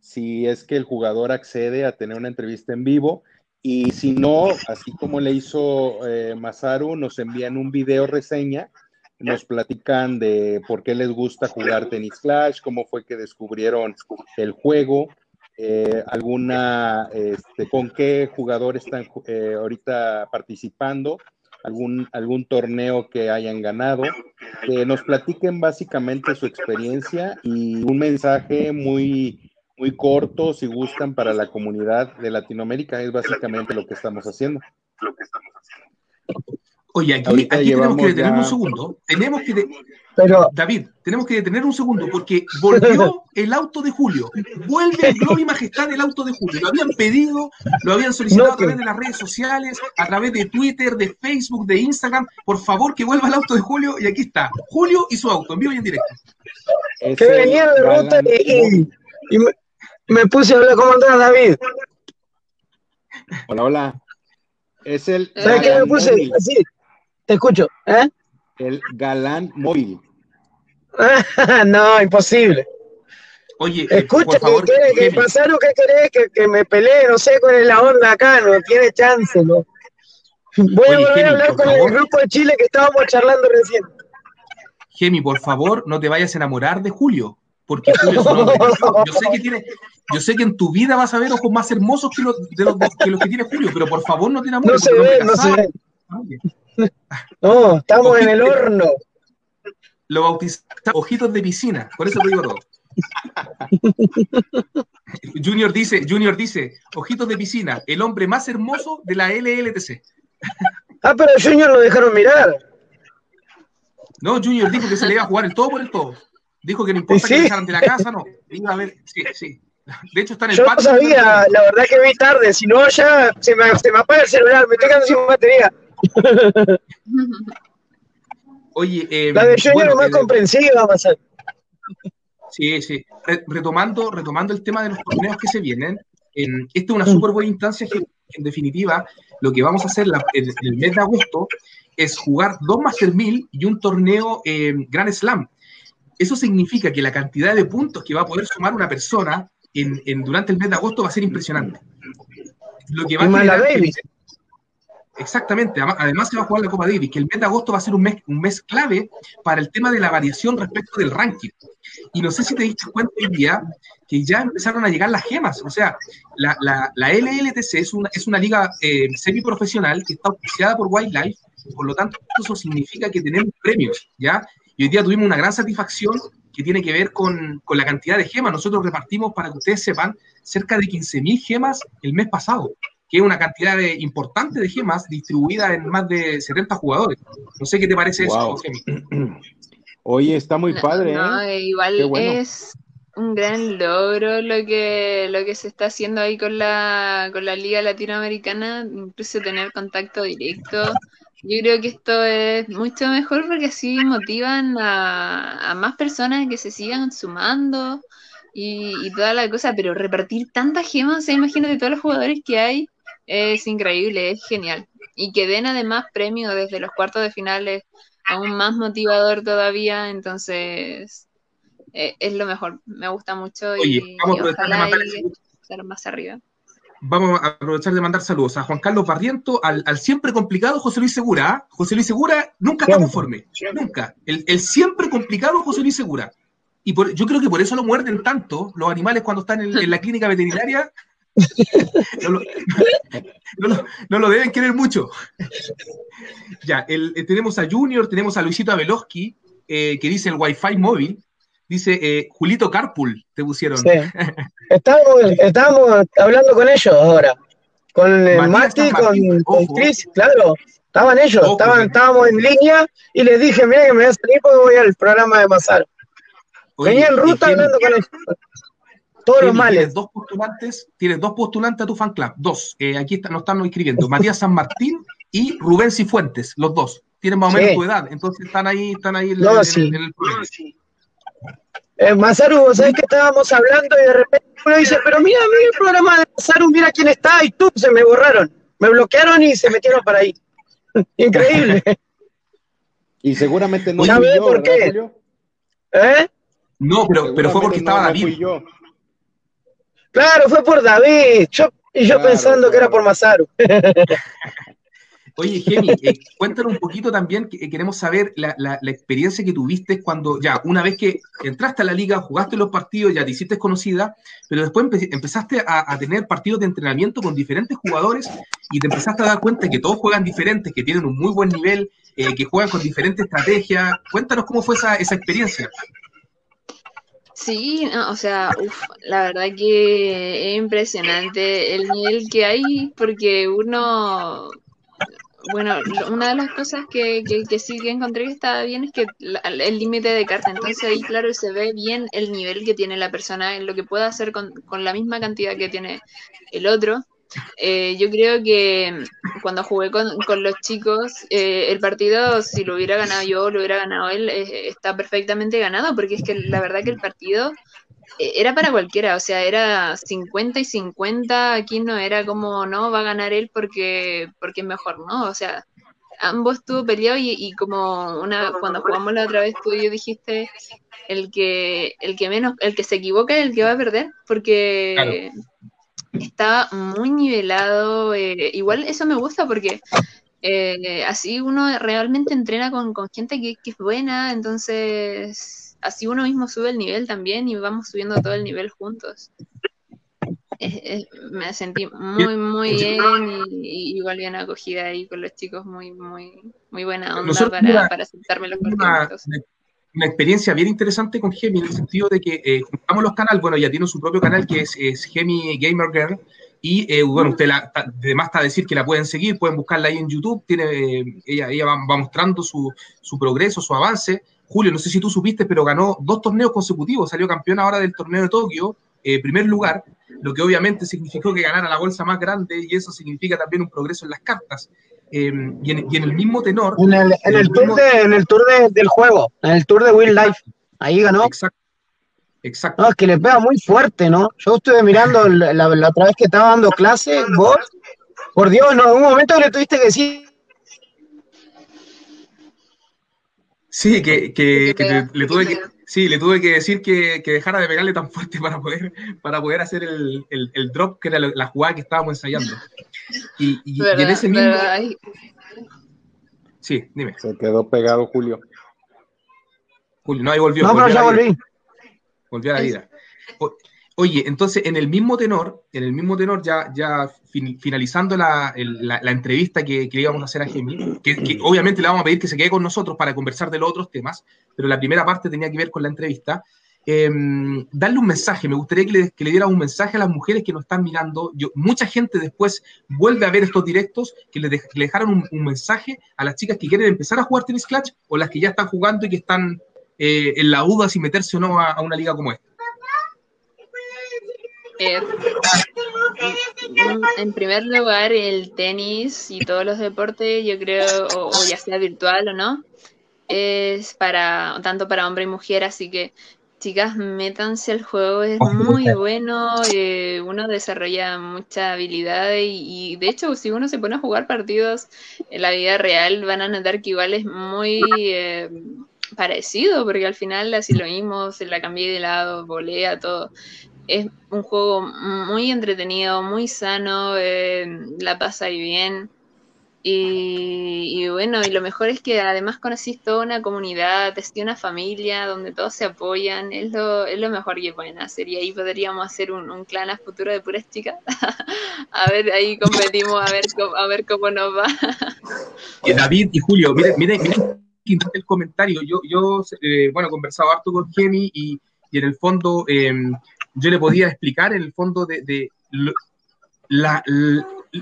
si es que el jugador accede a tener una entrevista en vivo, y si no, así como le hizo eh, Masaru, nos envían un video reseña, nos platican de por qué les gusta jugar tenis Clash, cómo fue que descubrieron el juego, eh, alguna, este, con qué jugador están eh, ahorita participando, algún, algún torneo que hayan ganado, que nos platiquen básicamente su experiencia y un mensaje muy muy corto, si gustan, para la comunidad de Latinoamérica. Es básicamente lo que estamos haciendo. Oye, aquí, tenemos que detener un segundo. Tenemos que. Pero, David, tenemos que detener un segundo porque volvió el auto de Julio. Vuelve el globo y majestad del auto de Julio. Lo habían pedido, lo habían solicitado a través de las redes sociales, a través de Twitter, de Facebook, de Instagram. Por favor, que vuelva el auto de Julio. Y aquí está, Julio y su auto, en vivo y en directo. Que venía de ruta y, me puse a hablar. ¿Cómo andás, David? Hola, hola. Es el. ¿Sabes qué me puse? Así. Te escucho. ¿Eh? El galán móvil. no, imposible. Oye, eh, escucha, por favor, ¿qué pasaron? ¿Qué querés? Que, que me pelee, no sé cuál es la onda acá, no tiene chance, ¿no? Voy a volver a hablar con el grupo de Chile que estábamos charlando recién. Gemi, por favor, no te vayas a enamorar de Julio porque Julio Yo sé que tiene, yo sé que en tu vida vas a ver ojos más hermosos que los, de los, que, los que tiene Julio, pero por favor no te enamores. No se ve, no se ve. No, estamos en el horno. Lo bautizamos ojitos de piscina, por eso te digo todo. Junior dice, Junior dice, ojitos de piscina, el hombre más hermoso de la LLTC. Ah, pero Junior lo dejaron mirar. No, Junior dijo que se le iba a jugar el todo por el todo. Dijo que no importa que dejaran de la casa, no. Iba a ver, sí, sí. De hecho, está en el Yo no sabía, la verdad que vi tarde, si no ya se me, se me apaga el celular, me estoy quedando sin batería. Oye, eh, la de bueno, más comprensiva va a ser. Sí, sí. Retomando, retomando el tema de los torneos que se vienen, en, esta es una súper buena instancia que, en definitiva, lo que vamos a hacer en, el mes de agosto es jugar dos Master 1000 y un torneo eh, Grand Slam. Eso significa que la cantidad de puntos que va a poder sumar una persona en, durante el mes de agosto va a ser impresionante. Lo que va a Davis. Exactamente, además se va a jugar la Copa Davis, que el mes de agosto va a ser un mes, un mes clave para el tema de la variación respecto del ranking. Y no sé si te diste cuenta hoy día que ya empezaron a llegar las gemas, o sea, la, la, la LLTC es una, es una liga eh, semiprofesional que está auspiciada por Wildlife, por lo tanto eso significa que tenemos premios, ¿ya? Y hoy día tuvimos una gran satisfacción que tiene que ver con, la cantidad de gemas. Nosotros repartimos, para que ustedes sepan, cerca de 15.000 gemas el mes pasado, que es una cantidad importante de gemas distribuida en más de 70 jugadores. No sé qué te parece eso, Gemi. Oye, está muy padre. No, ¿eh? igual es un gran logro lo que, lo que se está haciendo ahí con la, con la Liga Latinoamericana, incluso tener contacto directo yo creo que esto es mucho mejor porque así motivan a, más personas que se sigan sumando y, toda la cosa, pero repartir tantas gemas, o imagínate todos los jugadores que hay, es increíble, es genial. Y que den además premios desde los cuartos de finales, aún más motivador todavía, entonces eh, es lo mejor, me gusta mucho y, ojalá y más arriba vamos a aprovechar de mandar saludos a Juan Carlos Barriento, al, siempre complicado José Luis Segura. ¿ah? José Luis Segura nunca está conforme, nunca. El, siempre complicado José Luis Segura. Y yo creo que por eso lo muerden tanto los animales cuando están en, la clínica veterinaria, no, lo, deben querer mucho. ya, eh, tenemos a Junior, tenemos a Luisito Abeloski, eh, que dice el Wi-Fi móvil. Dice eh, Julito Carpool, te pusieron. Sí. Estamos, hablando con ellos ahora. Con el Mati, con, Chris, claro. Estaban ellos, estaban, estábamos en línea y les dije, mira que me voy a salir porque voy al programa de Mazar. Venía en ruta hablando con ellos. Todos los males. Tienes dos postulantes, tienes dos postulantes a tu fan club, dos. Eh, aquí está, nos están escribiendo, Matías San Martín y Rubén Cifuentes, los dos. Tienen más o menos tu edad, entonces están ahí, están ahí en, no, sí. el programa. Eh, Mazaru, ¿sabes que estábamos hablando y de repente uno dice, pero mira, mira el programa de Mazaru, mira quién está, y tú, se me borraron, me bloquearon y se metieron para ahí. Increíble. y seguramente no fui yo, por qué? ¿Eh? No, pero, pero fue porque estaba David. yo. Claro, fue por David. Yo, y yo pensando que era por Mazaru. Oye, Gemi, eh, cuéntanos un poquito también, que, queremos saber la, experiencia que tuviste cuando ya, una vez que entraste a la liga, jugaste los partidos, ya te hiciste conocida, pero después empezaste a, tener partidos de entrenamiento con diferentes jugadores y te empezaste a dar cuenta que todos juegan diferentes, que tienen un muy buen nivel, eh, que juegan con diferentes estrategias. Cuéntanos cómo fue esa, esa experiencia. Sí, o sea, la verdad que es impresionante el nivel que hay, porque uno bueno, una de las cosas que, que, sí que encontré que estaba bien es que el límite de carta, entonces ahí claro se ve bien el nivel que tiene la persona, en lo que puede hacer con, la misma cantidad que tiene el otro. Eh, yo creo que cuando jugué con, los chicos, eh, el partido, si lo hubiera ganado yo lo hubiera ganado él, eh, está perfectamente ganado, porque es que la verdad que el partido e, era para cualquiera, o sea, era 50 y 50, aquí no era como, no, va a ganar él porque, porque es mejor, ¿no? O sea, ambos estuvo peleado y, como una cuando jugamos la otra vez tú y yo dijiste el que el que menos el que se equivoca es el que va a perder porque estaba muy nivelado eh, igual eso me gusta porque eh, así uno realmente entrena con, gente que, que, es buena entonces así uno mismo sube el nivel también y vamos subiendo todo el nivel juntos. me sentí muy, muy bien y, igual bien acogida ahí con los chicos, muy, muy, muy buena onda para, para sentarme los una, una experiencia bien interesante con Gemi en el sentido de que eh, juntamos los canales, bueno, ya tiene su propio canal que es, es Gemi Gamer Girl, y eh, bueno, usted la, además está a decir que la pueden seguir, pueden buscarla ahí en YouTube, tiene, eh, ella, ella va, mostrando su, su, progreso, su avance, Julio, no sé si tú supiste, pero ganó dos torneos consecutivos, salió campeón ahora del torneo de Tokio, eh, primer lugar, lo que obviamente significó que ganara la bolsa más grande y eso significa también un progreso en las cartas. Em, y, en, el mismo tenor. En el, tour, del juego, en el tour de Will Life, ahí ganó. Exacto. Exacto. No, es que le pega muy fuerte, ¿no? Yo estuve mirando la, otra vez que estaba dando clase, vos, por Dios, no, en un momento le tuviste que decir Sí, que, que, le, tuve que, sí, le tuve que decir que, dejara de pegarle tan fuerte para poder, para poder hacer el, el, drop, que era la, jugada que estábamos ensayando. Y, y, en ese mismo... Sí, dime. Se quedó pegado Julio. Julio, no, ahí volvió. No, pero ya volví. Volvió a la vida. Oye, entonces en el mismo tenor, en el mismo tenor, ya, ya finalizando la, entrevista que, le íbamos a hacer a Gemi, que, obviamente le vamos a pedir que se quede con nosotros para conversar de los otros temas, pero la primera parte tenía que ver con la entrevista. Em, darle un mensaje, me gustaría que le, que diera un mensaje a las mujeres que nos están mirando. Yo, mucha gente después vuelve a ver estos directos, que le, dejaron un, mensaje a las chicas que quieren empezar a jugar tenis clutch o las que ya están jugando y que están eh, en la duda si meterse o no a una liga como esta. Eh, en primer lugar, el tenis y todos los deportes, yo creo, o, ya sea virtual o no, es para tanto para hombre y mujer, así que chicas, métanse al juego, es muy bueno, eh, uno desarrolla mucha habilidad y, de hecho si uno se pone a jugar partidos en la vida real van a notar que igual es muy eh, parecido, porque al final así lo vimos, la cambié de lado, volea, todo es un juego muy entretenido, muy sano, eh, la pasa ahí bien. Y, bueno, y lo mejor es que además conocís toda una comunidad, te una familia donde todos se apoyan, es lo, es lo mejor que pueden hacer. Y ahí podríamos hacer un, clan a futuro de puras chicas. a ver, ahí competimos a ver a ver cómo nos va. David y Julio, miren, miren, miren el comentario. Yo, yo eh, bueno, he conversado harto con Gemi y, y en el fondo em, yo le podía explicar en el fondo de, de la,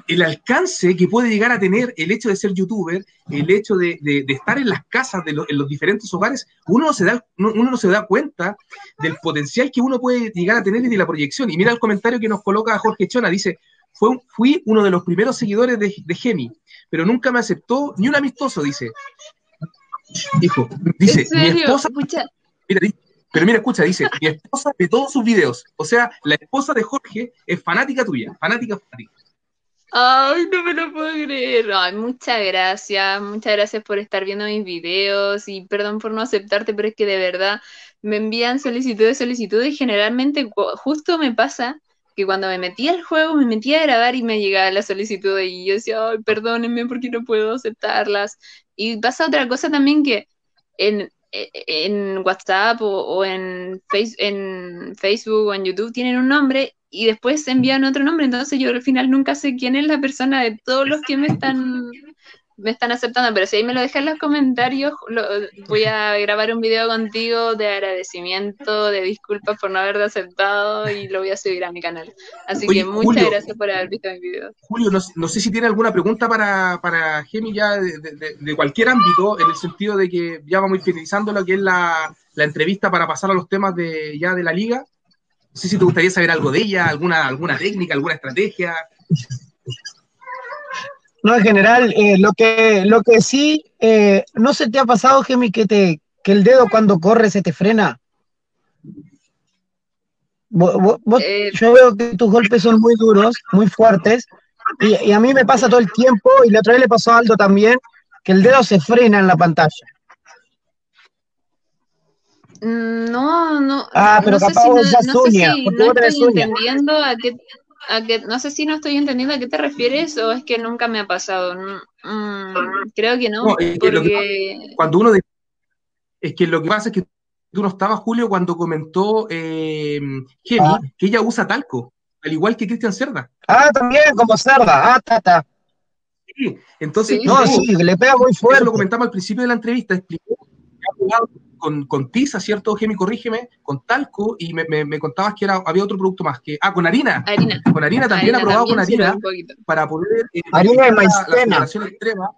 el alcance que puede llegar a tener el hecho de ser youtuber, el hecho de, estar en las casas, de en los diferentes hogares, uno no, se da, uno no se da cuenta del potencial que uno puede llegar a tener y de la proyección. Y mira el comentario que nos coloca Jorge Chona, dice, Fue, fui uno de los primeros seguidores de, de Gemi, pero nunca me aceptó ni un amistoso, dice. Hijo, dice, mi esposa... Mira, pero mira, escucha, dice, mi esposa de todos sus videos. O sea, la esposa de Jorge es fanática tuya, fanática, fanática. Ay, no me lo puedo creer. Ay, muchas gracias, muchas gracias por estar viendo mis videos y perdón por no aceptarte, pero es que de verdad me envían solicitudes, solicitudes y generalmente justo me pasa que cuando me metí al juego me metí a grabar y me llegaba la solicitud y yo decía, ay, perdónenme porque no puedo aceptarlas. Y pasa otra cosa también que en, en WhatsApp o, en, face, en Facebook o en YouTube tienen un nombre y después envían otro nombre, entonces yo al final nunca sé quién es la persona de todos los que me están me están aceptando, pero si ahí me lo dejan en los comentarios, voy a grabar un video contigo de agradecimiento, de disculpas por no haberte aceptado y lo voy a subir a mi canal. Así que muchas gracias por haber visto mi video. Julio, no, sé si tiene alguna pregunta para, para Gemi ya de, cualquier ámbito, en el sentido de que ya vamos finalizando lo que es la, la entrevista para pasar a los temas de ya de la liga. No sé si te gustaría saber algo de ella, alguna, alguna técnica, alguna estrategia. No, en general, eh, lo, que, lo que sí, eh, ¿no se te ha pasado, Gemi, que, te, que el dedo cuando corre se te frena? Eh, yo veo que tus golpes son muy duros, muy fuertes, y, a mí me pasa todo el tiempo, y la otra vez le pasó a Aldo también, que el dedo se frena en la pantalla. Mm, no, no. Ah, pero capaz no, ya no sé si no estoy entendiendo a qué, no sé si no estoy entendiendo a qué te refieres o es que nunca me ha pasado. Mm, creo que no. cuando uno es que lo que pasa es que tú no estabas, Julio, cuando comentó eh, ah. que ella usa talco, al igual que Cristian Cerda. Ah, también, como Cerda. Ah, tata. Sí, entonces. No, sí, le pega muy fuerte. lo comentamos al principio de la entrevista, explicó que jugado con, con tiza, ¿cierto, Gemi? Corrígeme, con talco, y me, me, contabas que era, había otro producto más, que, ah, con harina. Harina. Con harina también ha probado con harina para poder... Eh, harina de maicena. extrema.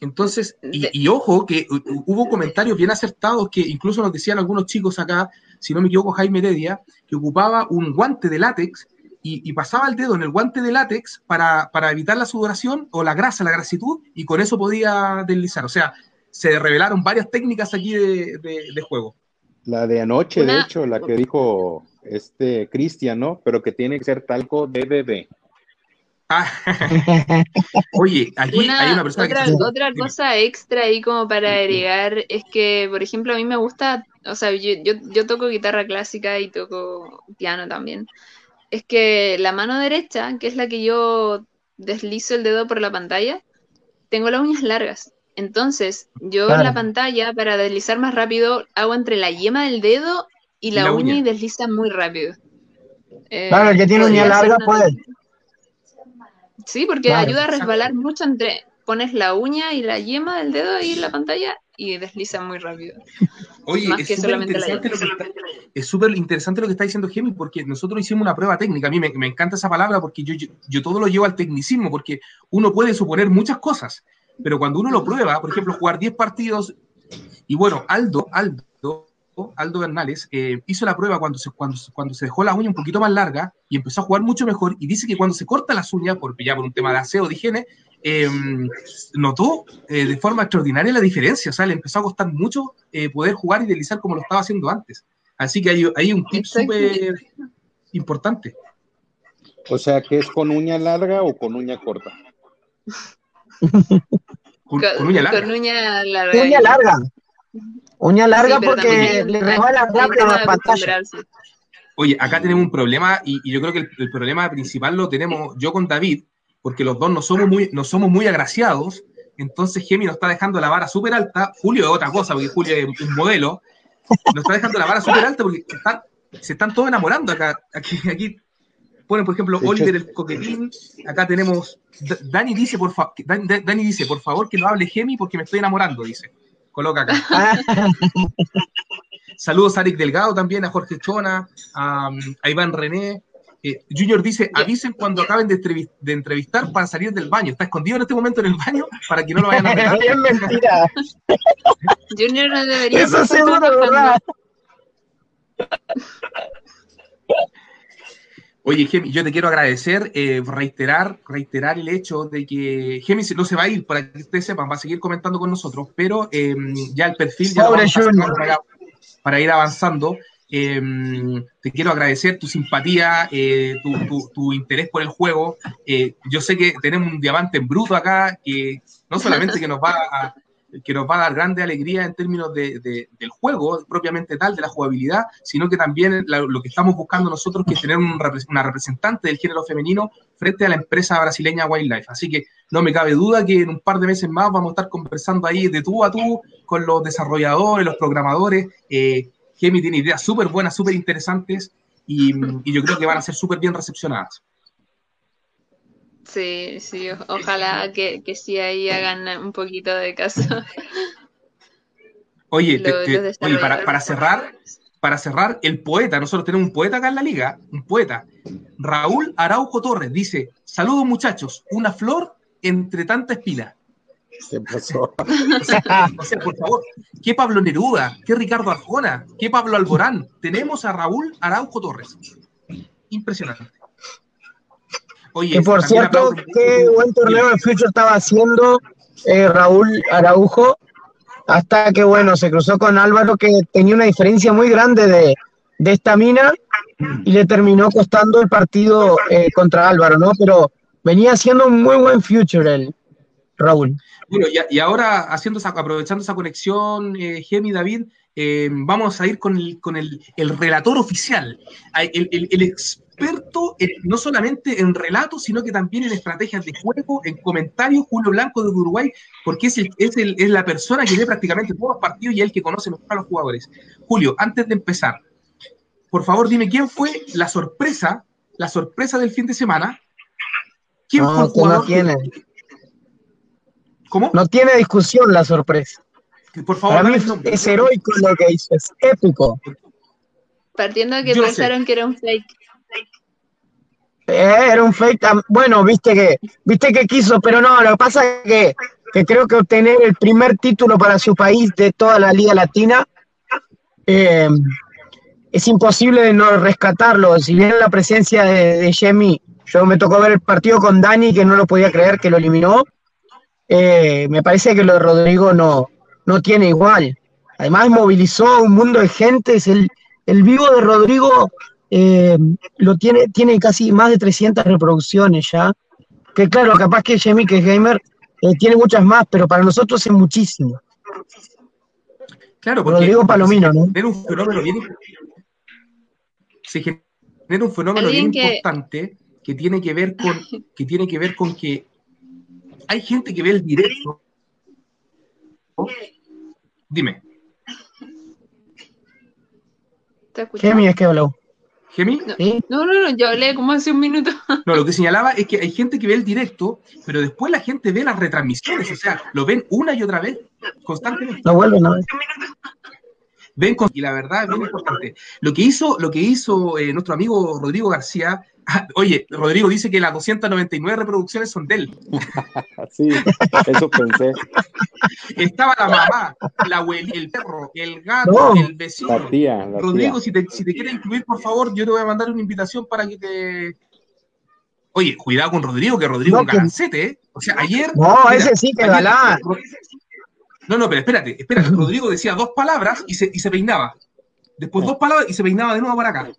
Entonces, y, y, ojo, que hubo comentarios bien acertados que incluso nos decían algunos chicos acá, si no me equivoco, Jaime Heredia, que ocupaba un guante de látex y, y, pasaba el dedo en el guante de látex para, para, evitar la sudoración o la grasa, la grasitud, y con eso podía deslizar. O sea, se revelaron varias técnicas aquí de, juego. La de anoche, de hecho, la que dijo este Cristian, ¿no? Pero que tiene que ser talco de bebé. Ah. Oye, aquí hay una persona otra, que... Otra cosa extra ahí como para agregar es que, por ejemplo, a mí me gusta, o sea, yo, yo toco guitarra clásica y toco piano también. Es que la mano derecha, que es la que yo deslizo el dedo por la pantalla, tengo las uñas largas. Entonces, yo en la pantalla, para deslizar más rápido, hago entre la yema del dedo y la, uña, y desliza muy rápido. Eh, claro, el que tiene uña larga puede. Sí, porque ayuda a resbalar mucho entre. Pones la uña y la yema del dedo ahí en la pantalla y desliza muy rápido. Oye, es súper interesante, interesante, lo que está diciendo Gemi, porque nosotros hicimos una prueba técnica. A mí me, encanta esa palabra porque yo, yo, todo lo llevo al tecnicismo, porque uno puede suponer muchas cosas pero cuando uno lo prueba, por ejemplo, jugar 10 partidos, y bueno, Aldo, Aldo, Aldo Bernales, eh, hizo la prueba cuando se, cuando, cuando se dejó la uña un poquito más larga y empezó a jugar mucho mejor, y dice que cuando se corta las uñas, por, ya por un tema de aseo, de higiene, em, notó eh, de forma extraordinaria la diferencia, o sea, le empezó a costar mucho eh, poder jugar y deslizar como lo estaba haciendo antes. Así que hay, hay un tip súper importante. O sea, que es con uña larga o con uña corta. con, uña larga. Con uña larga. Uña larga. Uña larga porque le rebala rápido la pantalla. Oye, acá tenemos un problema y, yo creo que el, problema principal lo tenemos yo con David, porque los dos no somos muy, no somos muy agraciados, entonces Gemi nos está dejando la vara súper alta, Julio es otra cosa, porque Julio es un modelo, nos está dejando la vara súper alta porque se están todos enamorando acá. Aquí, aquí ponen, por ejemplo, Oliver el coquetín, acá tenemos, Dani dice, por Dani, dice, por favor que no hable Gemi porque me estoy enamorando, dice. Coloca acá. Saludos a Eric Delgado también, a Jorge Chona, a Iván René, eh, Junior dice, avisen cuando acaben de, entrevistar para salir del baño. Está escondido en este momento en el baño para que no lo vayan a ver. es mentira. Junior no debería Eso seguro, ¿verdad? Oye, Gemi, yo te quiero agradecer, eh, reiterar, reiterar el hecho de que Gemi no se va a ir, para que ustedes sepan, va a seguir comentando con nosotros, pero em, ya el perfil ya para, para ir avanzando. Em, te quiero agradecer tu simpatía, eh, tu, interés por el juego. Eh, yo sé que tenemos un diamante en bruto acá, que no solamente que nos va a, que nos va a dar grande alegría en términos de, del juego propiamente tal, de la jugabilidad, sino que también lo que estamos buscando nosotros que es tener una representante del género femenino frente a la empresa brasileña Wildlife. Así que no me cabe duda que en un par de meses más vamos a estar conversando ahí de tú a tú con los desarrolladores, los programadores. Eh, tiene ideas súper buenas, súper interesantes y, yo creo que van a ser súper bien recepcionadas. Sí, sí, ojalá que, que sí ahí hagan un poquito de caso. Oye, para, cerrar, para cerrar, el poeta, nosotros tenemos un poeta acá en la liga, un poeta, Raúl Araujo Torres, dice, saludos muchachos, una flor entre tanta espina. ¿Qué pasó? O sea, por favor, ¿qué Pablo Neruda? ¿Qué Ricardo Arjona? ¿Qué Pablo Alborán? Tenemos a Raúl Araujo Torres. Impresionante. Oye, por cierto, qué buen torneo de Future estaba haciendo eh, Raúl Araujo, hasta que, bueno, se cruzó con Álvaro, que tenía una diferencia muy grande de, de esta mina y le terminó costando el partido eh, contra Álvaro, ¿no? Pero venía haciendo un muy buen Future él, Raúl. Bueno, y, ahora haciendo aprovechando esa conexión, eh, Gemi David, eh, vamos a ir con el, con el, relator oficial, el, experto no solamente en relatos, sino que también en estrategias de juego, en comentarios, Julio Blanco de Uruguay, porque es, es, es la persona que ve prácticamente todos los partidos y es el que conoce mejor a los jugadores. Julio, antes de empezar, por favor dime quién fue la sorpresa, la sorpresa del fin de semana. ¿Quién fue el jugador? ¿Cómo? No tiene discusión la sorpresa. Por favor, Para mí es heroico lo que hizo, es épico. Partiendo de que pensaron que era un fake. Eh, era un fake. Bueno, viste que, viste que quiso, pero no, lo que pasa es que, que creo que obtener el primer título para su país de toda la Liga Latina eh, es imposible de no rescatarlo. Si bien la presencia de, de yo me tocó ver el partido con Dani, que no lo podía creer que lo eliminó. Eh, me parece que lo de Rodrigo no, no tiene igual. Además movilizó un mundo de gente, es el, el vivo de Rodrigo eh, lo tiene, tiene casi más de 300 reproducciones ya. Que claro, capaz que Jamie, que es gamer, eh, tiene muchas más, pero para nosotros es muchísimo. Claro, porque Rodrigo Palomino, ¿no? Genera un fenómeno bien, genera un fenómeno bien importante que tiene que ver con que tiene que ver con que hay gente que ve el directo. Dime. Gemi es que habló. ¿Gemi? No, no, no, yo hablé como hace un minuto. No, lo que señalaba es que hay gente que ve el directo, pero después la gente ve las retransmisiones, o sea, lo ven una y otra vez, constantemente. No vuelven a ver. Ven con... y la verdad es muy importante. Lo que hizo, lo que hizo eh, nuestro amigo Rodrigo García Oye, Rodrigo dice que las 299 reproducciones son de él. sí, eso pensé. Estaba la mamá, la abuela, el perro, el gato, el vecino. La tía, Rodrigo, Si, te, si te quieres incluir, por favor, yo te voy a mandar una invitación para que te. Oye, cuidado con Rodrigo, que Rodrigo es un galancete, ¿eh? O sea, ayer. No, ese sí que galán. No, no, pero espérate, espérate. Rodrigo decía dos palabras y se, y se peinaba. Después dos palabras y se peinaba de nuevo para acá.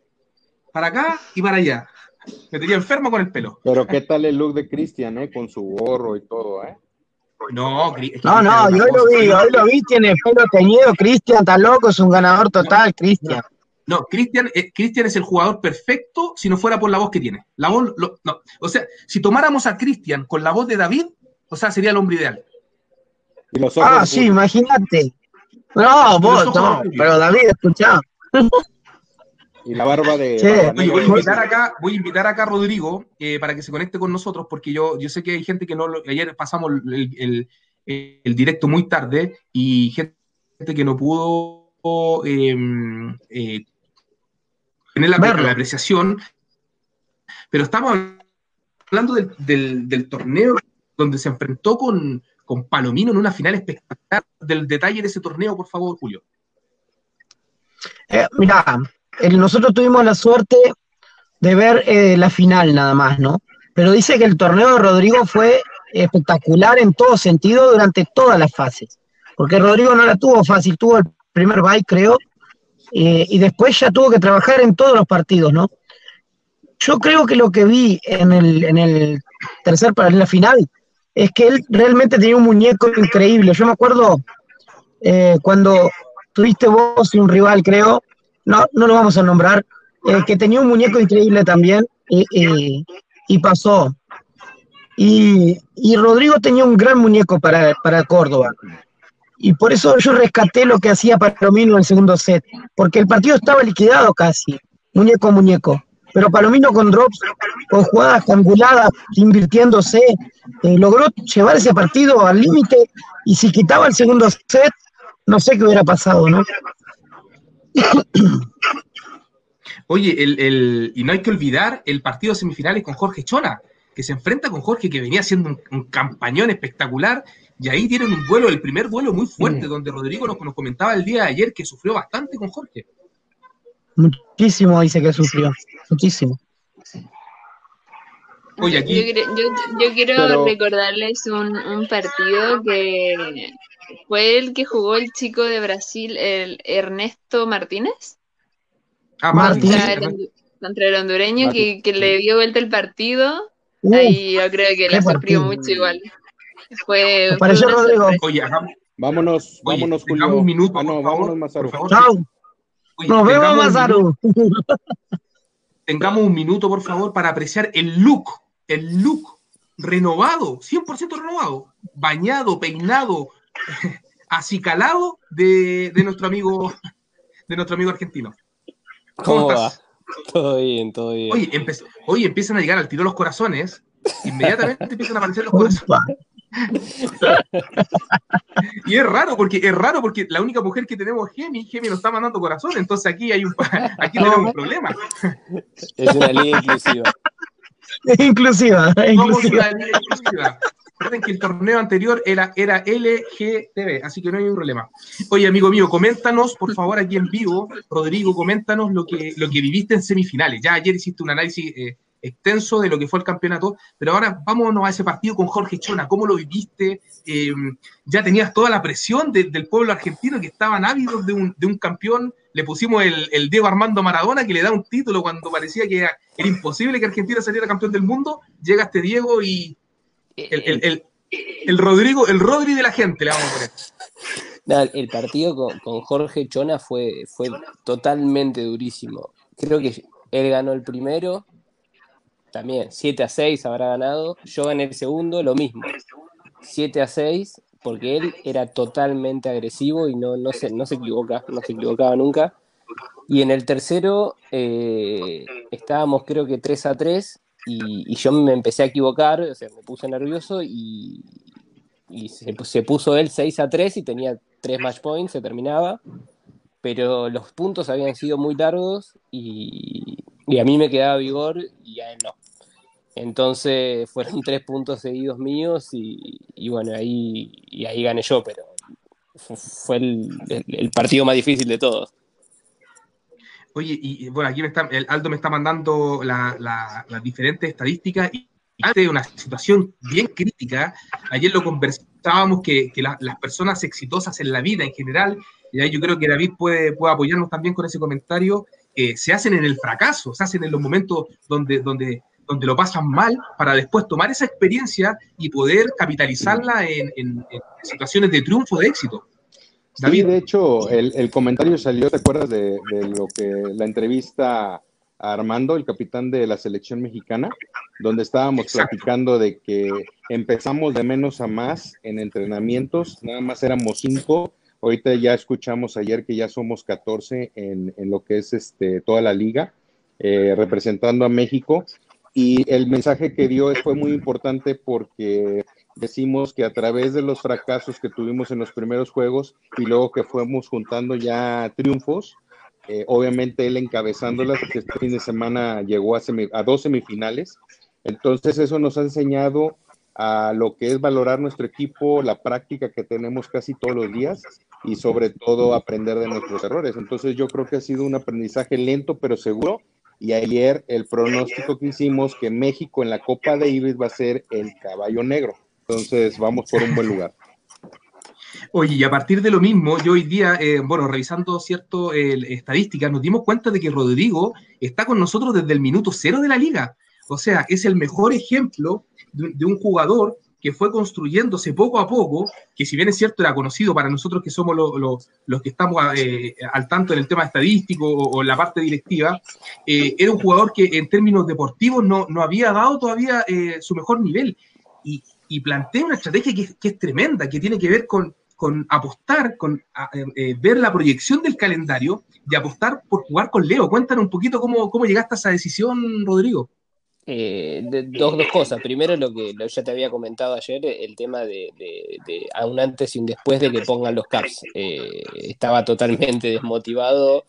Para acá y para allá. Me tenía enfermo con el pelo. Pero qué tal el look de Cristian, ¿eh? Con su gorro y todo, ¿eh? No, no, no, yo lo vi, hoy lo vi, tiene pelo teñido, Cristian, está loco, es un ganador total, Cristian. No, Cristian, eh, Cristian es el jugador perfecto si no fuera por la voz que tiene. La voz, no. O sea, si tomáramos a Cristian con la voz de David, o sea, sería el hombre ideal. Ah, sí, imagínate. No, vos, no, pero David, escuchá. Y la barba de. voy, a invitar acá, voy a invitar acá a Rodrigo eh, para que se conecte con nosotros, porque yo, yo sé que hay gente que no. ayer pasamos el, directo muy tarde y gente que no pudo em, eh, tener la, la, apreciación. Pero estamos hablando del, torneo donde se enfrentó con, con Palomino en una final espectacular. Del detalle de ese torneo, por favor, Julio. Eh, mira, nosotros tuvimos la suerte de ver eh, la final nada más, ¿no? Pero dice que el torneo de Rodrigo fue espectacular en todo sentido durante todas las fases. Porque Rodrigo no la tuvo fácil, tuvo el primer bye, creo, eh, y después ya tuvo que trabajar en todos los partidos, ¿no? Yo creo que lo que vi en el, en el tercer para la final es que él realmente tenía un muñeco increíble. Yo me acuerdo eh, cuando tuviste vos y un rival, creo, no, no lo vamos a nombrar, eh, que tenía un muñeco increíble también y, pasó. Y, Rodrigo tenía un gran muñeco para, para Córdoba. Y por eso yo rescaté lo que hacía Palomino en el segundo set, porque el partido estaba liquidado casi, muñeco a muñeco. Pero Palomino con drops, con jugadas anguladas, invirtiéndose, eh, logró llevar ese partido al límite y si quitaba el segundo set, no sé qué hubiera pasado, ¿no? Oye, el, y no hay que olvidar el partido semifinales con Jorge Chona, que se enfrenta con Jorge, que venía haciendo un, campañón espectacular, y ahí tienen un vuelo, el primer vuelo muy fuerte, donde Rodrigo nos, comentaba el día de ayer que sufrió bastante con Jorge. Muchísimo dice que sufrió, muchísimo. Oye, aquí... yo, quiero recordarles un, un, partido que fue el que jugó el chico de Brasil, el Ernesto Martínez. Ah, Martínez. Contra el, hondureño que, que, le dio vuelta el partido. Ahí yo creo que le sufrió mucho igual. Fue. Pareció Rodrigo. Oye, vámonos, vámonos, Julio. un minuto. Ah, no, vámonos, Mazaru. Chao. Nos vemos, Mazaru. Tengamos un minuto, por favor, para apreciar el look, el look renovado, 100% renovado, bañado, peinado, acicalado de, de, nuestro amigo de nuestro amigo argentino. ¿Cómo, estás? Todo bien, todo bien. Oye, empiezan a llegar al tiro los corazones, inmediatamente empiezan a aparecer los corazones. Y es raro porque es raro porque la única mujer que tenemos es Gemi, Gemi nos está mandando corazón, entonces aquí hay un aquí tenemos un problema. Es una línea inclusiva. inclusiva, inclusiva. inclusiva. Recuerden que el torneo anterior era, era LGTB, así que no hay ningún problema. Oye, amigo mío, coméntanos, por favor, aquí en vivo, Rodrigo, coméntanos lo que, lo que viviste en semifinales. Ya ayer hiciste un análisis eh, extenso de lo que fue el campeonato, pero ahora vámonos a ese partido con Jorge Chona. ¿Cómo lo viviste? Eh, ya tenías toda la presión del pueblo argentino que estaban ávidos de un, de un campeón. Le pusimos el, el, Diego Armando Maradona que le da un título cuando parecía que era, imposible que Argentina saliera campeón del mundo. Llega este Diego y el, Rodrigo, el Rodri de la gente, le vamos a poner. el partido con, Jorge Chona fue, fue totalmente durísimo. Creo que él ganó el primero, también 7 a 6 habrá ganado. Yo gané el segundo, lo mismo. 7 a 6, porque él era totalmente agresivo y no, no, se, no se equivoca, no se equivocaba nunca. Y en el tercero eh, estábamos creo que 3 a 3 y, yo me empecé a equivocar, o sea, me puse nervioso y, se, puso él 6 a 3 y tenía 3 match points, se terminaba, pero los puntos habían sido muy largos y, a mí me quedaba vigor y a él no. Entonces fueron tres puntos seguidos míos y, bueno, ahí, ahí gané yo, pero fue el partido más difícil de todos. Oye, y bueno, aquí me está, el Aldo me está mandando las diferentes estadísticas y de una situación bien crítica. Ayer lo conversábamos que, las personas exitosas en la vida en general, y ahí yo creo que David puede, puede apoyarnos también con ese comentario, eh, se hacen en el fracaso, se hacen en los momentos donde, donde, donde lo pasan mal, para después tomar esa experiencia y poder capitalizarla en situaciones de triunfo, de éxito. Sí, de hecho, el, comentario salió, ¿te acuerdas de, lo que la entrevista a Armando, el capitán de la selección mexicana, donde estábamos platicando de que empezamos de menos a más en entrenamientos, nada más éramos cinco, ahorita ya escuchamos ayer que ya somos 14 en, en lo que es este, toda la liga, eh, representando a México, y el mensaje que dio fue muy importante porque decimos que a través de los fracasos que tuvimos en los primeros juegos y luego que fuimos juntando ya triunfos, eh, obviamente él encabezándolas, este fin de semana llegó a dos semifinales, entonces eso nos ha enseñado a lo que es valorar nuestro equipo, la práctica que tenemos casi todos los días y sobre todo aprender de nuestros errores. Entonces yo creo que ha sido un aprendizaje lento pero seguro y ayer el pronóstico que hicimos que México en la Copa Davis va a ser el caballo negro. Entonces vamos por un buen lugar. Oye, y a partir de lo mismo, yo hoy día, eh, bueno, revisando ciertas estadísticas, nos dimos cuenta de que Rodrigo está con nosotros desde el minuto cero de la liga. O sea, es el mejor ejemplo de, un jugador que fue construyéndose poco a poco, que si bien es cierto era conocido para nosotros que somos los que estamos eh, al tanto en el tema estadístico o, en la parte directiva, eh, era un jugador que en términos deportivos no, no había dado todavía su mejor nivel. Y, y plantea una estrategia que, es tremenda, que tiene que ver con, apostar, con eh, eh, ver la proyección del calendario y apostar por jugar con Leo. Cuéntanos un poquito cómo, cómo llegaste a esa decisión, Rodrigo. Eh, dos, dos, cosas. Primero, lo que ya te había comentado ayer, el tema de, de, a un antes y un después de que pongan los caps. estaba totalmente desmotivado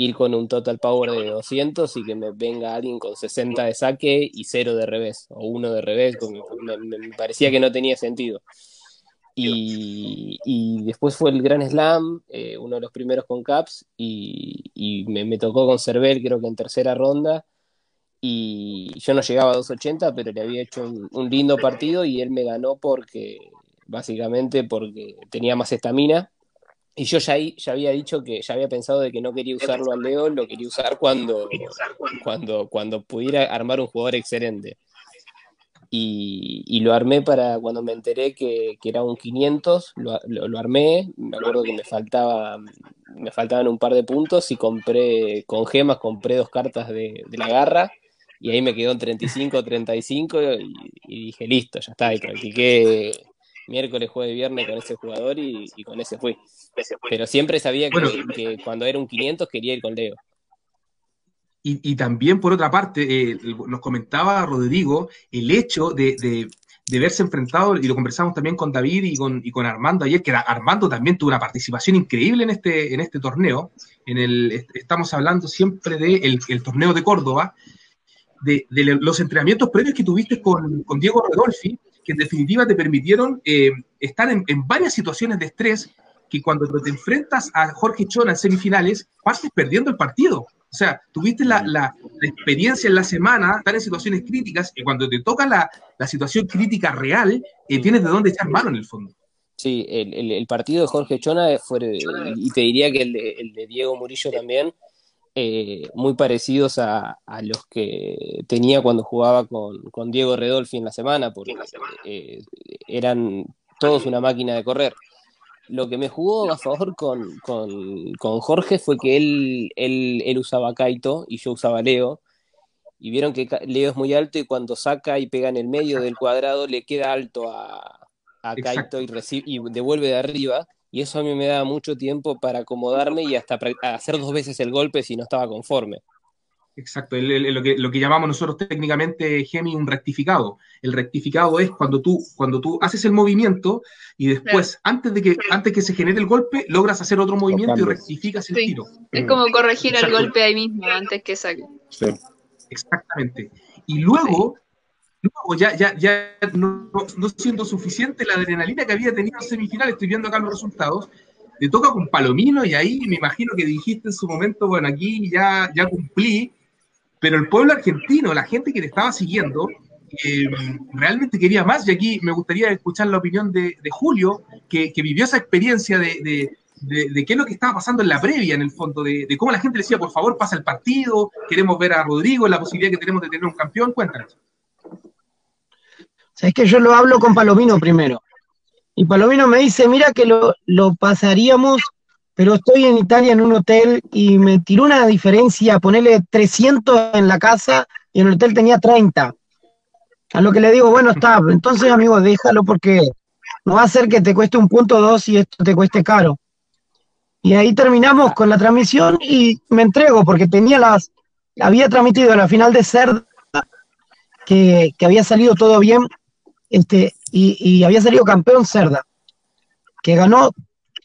ir con un total power de 200 y que me venga alguien con 60 de saque y 0 de revés, o 1 de revés, me, parecía que no tenía sentido. Y, después fue el Gran Slam, eh, uno de los primeros con Caps, y, me, tocó con Cervel, creo que en tercera ronda, y yo no llegaba a 280, pero le había hecho un, lindo partido y él me ganó porque, básicamente porque tenía más estamina. Y yo ya, ya había dicho que ya había pensado de que no quería usarlo al Leo, lo quería usar cuando, cuando, cuando pudiera armar un jugador excelente. Y, lo armé para cuando me enteré que, era un 500, lo, lo, armé, me acuerdo que me, faltaba, me faltaban un par de puntos y compré con gemas, compré dos cartas de, la garra y ahí me quedó en 35, 35 y, y dije, listo, ya está, y practiqué miércoles, jueves, viernes con ese jugador y, con ese fui. Pero siempre sabía que, cuando era un 500 quería ir con Leo. Y, también, por otra parte, eh, nos comentaba Rodrigo el hecho de, verse enfrentado, y lo conversamos también con David y con, y con Armando ayer, que Armando también tuvo una participación increíble en este, en este torneo. En el, estamos hablando siempre del el torneo de Córdoba, de, los entrenamientos previos que tuviste con, con Diego Rodolfi, que en definitiva te permitieron eh, estar en, varias situaciones de estrés que cuando te enfrentas a Jorge Chona en semifinales, partes perdiendo el partido. O sea, tuviste la, experiencia en la semana, estar en situaciones críticas, y cuando te toca la, situación crítica real, eh, tienes de dónde echar mano en el fondo. Sí, el, partido de Jorge Chona fue, y te diría que el de Diego Murillo también, eh, muy parecidos a, los que tenía cuando jugaba con, Diego Redolfi en la semana, porque eh, eran todos una máquina de correr. Lo que me jugó a favor con, Jorge fue que él, él, usaba Kaito y yo usaba Leo. Y vieron que Leo es muy alto y cuando saca y pega en el medio del cuadrado le queda alto a, a Kaito y, y devuelve de arriba y eso a mí me da mucho tiempo para acomodarme y hasta hacer dos veces el golpe si no estaba conforme. Exacto, lo, que, lo que llamamos nosotros técnicamente, Gemi, un rectificado. El rectificado es cuando tú, cuando tú haces el movimiento y después, antes, de que, antes que se genere el golpe, logras hacer otro movimiento y rectificas el tiro. Es como corregir el golpe ahí mismo, antes que saque. Sí. Exactamente. Y luego, Luego, ya, ya, ya no, siendo suficiente la adrenalina que había tenido en semifinal, estoy viendo acá los resultados, te toca con Palomino y ahí me imagino que dijiste en su momento, bueno, aquí ya, ya cumplí, pero el pueblo argentino, la gente que te estaba siguiendo, eh, realmente quería más. Y aquí me gustaría escuchar la opinión de, Julio, que, vivió esa experiencia de, de, qué es lo que estaba pasando en la previa, en el fondo, de, cómo la gente le decía, por favor, pasa el partido, queremos ver a Rodrigo, la posibilidad que tenemos de tener un campeón, cuéntanos. Es que yo lo hablo con Palomino primero. Y Palomino me dice, mira que lo, lo pasaríamos, pero estoy en Italia en un hotel y me tiró una diferencia, ponerle 300 en la casa y en el hotel tenía 30. A lo que le digo, bueno, está, entonces amigo, déjalo porque no va a ser que te cueste un punto dos y esto te cueste caro. Y ahí terminamos con la transmisión y me entrego porque tenía las, había transmitido la final de Cerda, que, había salido todo bien, este, y, había salido campeón Cerda, que ganó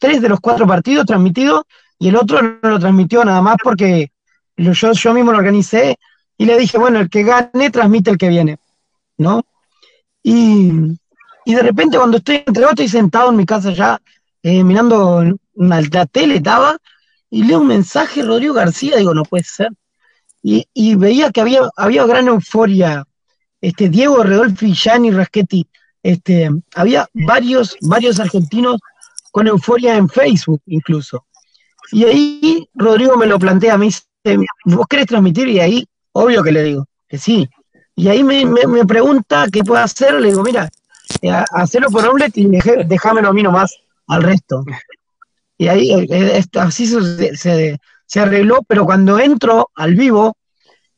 tres de los cuatro partidos transmitidos y el otro no lo transmitió nada más porque yo, yo mismo lo organicé y le dije, bueno, el que gane transmite el que viene, ¿no? Y, de repente cuando estoy entregado, estoy sentado en mi casa ya, eh, mirando la tele, estaba, y leo un mensaje, Rodrigo García, digo, no puede ser. Y, veía que había, había gran euforia. Este, Diego Redolfi, Gianni Raschetti, este, había varios, varios argentinos con euforia en Facebook incluso. Y ahí Rodrigo me lo plantea, a mí ¿vos querés transmitir? Y ahí, obvio que le digo, que sí. Y ahí me, pregunta qué puedo hacer, le digo, mira, eh, hacerlo por omelet y déjamelo a mí nomás al resto. Y ahí eh, eh, así se, se, arregló, pero cuando entro al vivo,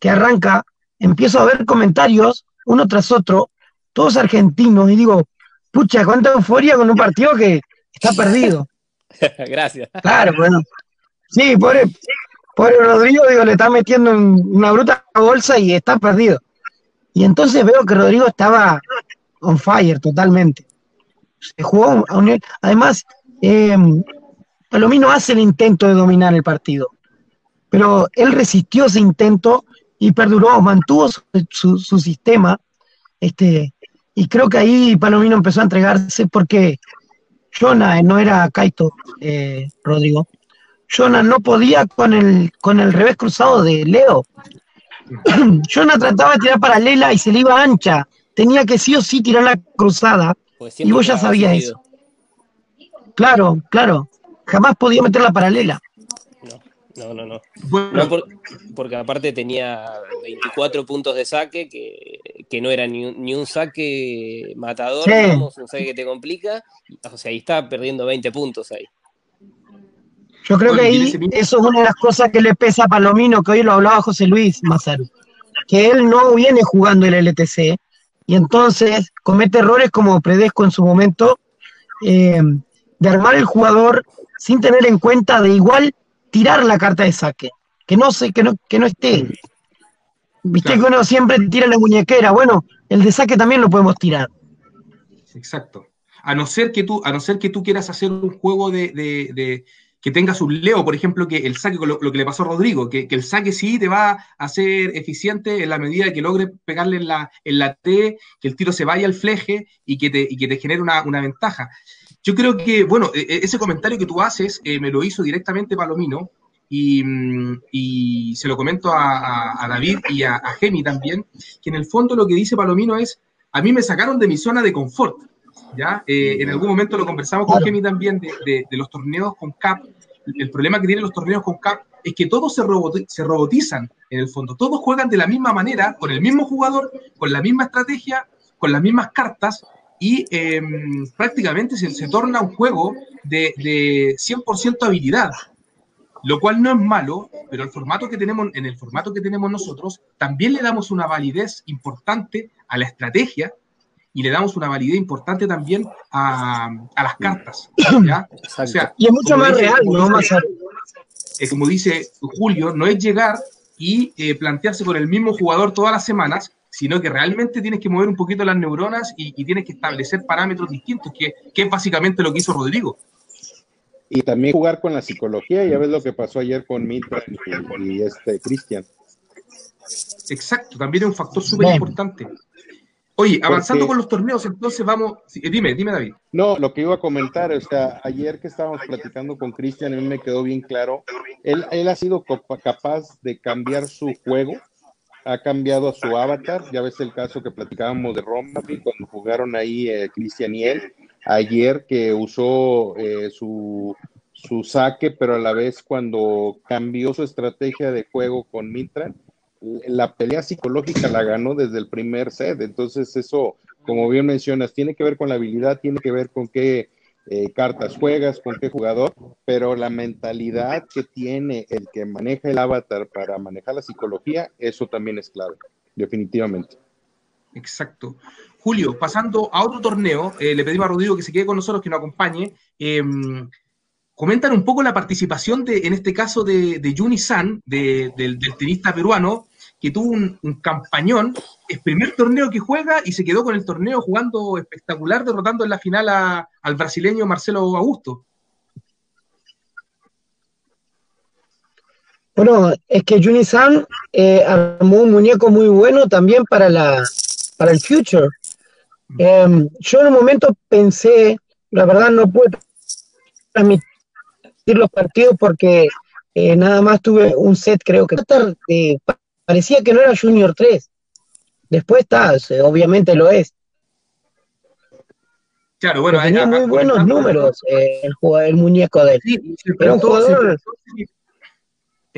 que arranca, empiezo a ver comentarios, uno tras otro, todos argentinos, y digo, pucha, cuánta euforia con un partido que está perdido. Gracias. Claro, bueno. Sí, pobre, pobre Rodrigo, digo, le está metiendo una bruta bolsa y está perdido. Y entonces veo que Rodrigo estaba on fire totalmente. Se jugó a un Además, eh, Palomino hace el intento de dominar el partido, pero él resistió ese intento y perduró, mantuvo su, sistema, este, y creo que ahí Palomino empezó a entregarse porque Jonah no era Kaito, eh, Rodrigo. Jonah no podía con el, con el revés cruzado de Leo. Jonah trataba de tirar paralela y se le iba ancha. Tenía que sí o sí tirar la cruzada. Pues y vos ya sabías eso. Claro, claro jamás podía meter la paralela. No, no, no. porque aparte tenía 24 puntos de saque, que, no era ni un, saque matador, un saque que te complica. O sea, ahí está perdiendo 20 puntos ahí. Yo creo que ahí eso es una de las cosas que le pesa a Palomino, que hoy lo hablaba José Luis Mazaru, que él no viene jugando el LTC y entonces comete errores como Predesco en su momento, eh, de armar el jugador sin tener en cuenta de igual tirar la carta de saque, que no sé, que no, que no esté. Viste que uno siempre tira la muñequera, bueno, el de saque también lo podemos tirar. Exacto. A no ser que tú, a no ser que tú quieras hacer un juego de, que tengas un Leo, por ejemplo, que el saque, lo, lo que le pasó a Rodrigo, que, el saque sí te va a ser eficiente en la medida de que logre pegarle en la, en la T, que el tiro se vaya al fleje y que te, y que te genere una, una ventaja. Yo creo que, bueno, e, e, ese comentario que tú haces eh, me lo hizo directamente Palomino y, mm, y se lo comento a, David y a, Gemi también, que en el fondo lo que dice Palomino es, a mí me sacaron de mi zona de confort, ¿ya? Eh, en algún momento lo conversamos con Gemi también de, los torneos con CAP. El problema que tienen los torneos con CAP es que todos se, se robotizan en el fondo, todos juegan de la misma manera, con el mismo jugador, con la misma estrategia, con las mismas cartas, y em, prácticamente se, torna un juego de, de 100% habilidad, lo cual no es malo, pero el formato que tenemos, en el formato que tenemos nosotros, también le damos una validez importante a la estrategia y le damos una validez importante también a, las cartas. y es mucho más real, ¿no? Más como dice Julio, no es llegar y eh, plantearse con el mismo jugador todas las semanas, sino que realmente tienes que mover un poquito las neuronas y, tienes que establecer parámetros distintos, que, es básicamente lo que hizo Rodrigo. Y también jugar con la psicología, ya ves lo que pasó ayer con Milton y, este Cristian. Exacto, también es un factor súper importante. Oye, avanzando con los torneos, entonces vamos. Dime, dime, David. No, lo que iba a comentar, o sea, ayer que estábamos platicando con Cristian, a mí me quedó bien claro. Él, él ha sido capaz de cambiar su juego ha cambiado a su avatar. Ya ves el caso que platicábamos de Roma, cuando jugaron ahí eh, Cristian y él. Ayer que usó eh, su, su saque, pero a la vez cuando cambió su estrategia de juego con Mitra, la pelea psicológica la ganó desde el primer set. Entonces eso como bien mencionas, tiene que ver con la habilidad, tiene que ver con qué eh, cartas juegas, con qué jugador, pero la mentalidad que tiene el que maneja el avatar para manejar la psicología, eso también es clave, definitivamente. Exacto. Julio, pasando a otro torneo, eh, le pedimos a Rodrigo que se quede con nosotros, que nos acompañe. Em, comentan un poco la participación de, en este caso, de, de Juni San, del, tenista peruano, que tuvo un, campañón, es primer torneo que juega y se quedó con el torneo jugando espectacular, derrotando en la final al brasileño Marcelo Augusto. Bueno, es que Juni San eh, armó un muñeco muy bueno también para, la, para el future. Em, yo en un momento pensé, la verdad no pude transmitir los partidos porque eh, nada más tuve un set, creo que parecía que no era Junior 3. Después está, obviamente lo es. Claro, bueno, tenía muy buenos números eh, el, el, muñeco de él. Sí, Era un jugador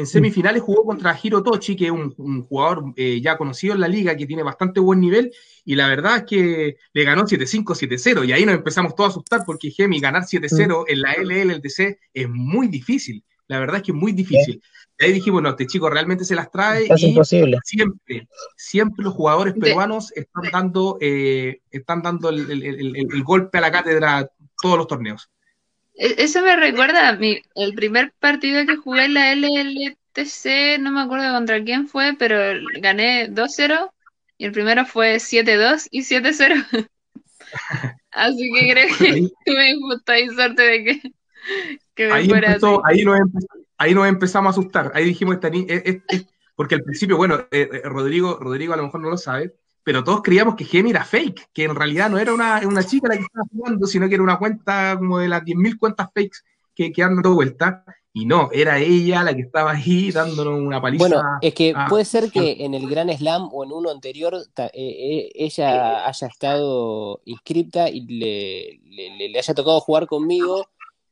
en semifinales jugó contra Hiro Tochi, que es un, jugador eh, ya conocido en la liga, que tiene bastante buen nivel, y la verdad es que le ganó 7-5, 7-0, y ahí nos empezamos todos a asustar, porque Gemi, ganar 7-0 en la LL, el DC, es muy difícil. La verdad es que es muy difícil. Y ahí dijimos, no, este chico realmente se las trae. Es imposible. Siempre, siempre los jugadores peruanos están dando, eh, están dando el, golpe a la cátedra todos los torneos. E-, eso me recuerda a mi, el primer partido que jugué en la LLTC, no me acuerdo contra quién fue, pero gané 2-0 y el primero fue 7-2 y 7-0. Así que creo que tuve justo ahí suerte de que, que me ahí fuera empezó, Ahí nos, ahí nos, empezamos a asustar. Ahí dijimos, esta porque al principio, bueno, eh, eh, Rodrigo, Rodrigo a lo mejor no lo sabe, pero todos creíamos que Gemi era fake, que en realidad no era una, chica la que estaba jugando, sino que era una cuenta como de las 10.000 cuentas fakes que, que han dado vuelta. Y no, era ella la que estaba ahí dándonos una paliza. Bueno, es que puede ser que en el Gran Slam o en uno anterior eh, eh, ella haya estado inscripta y le, le, haya tocado jugar conmigo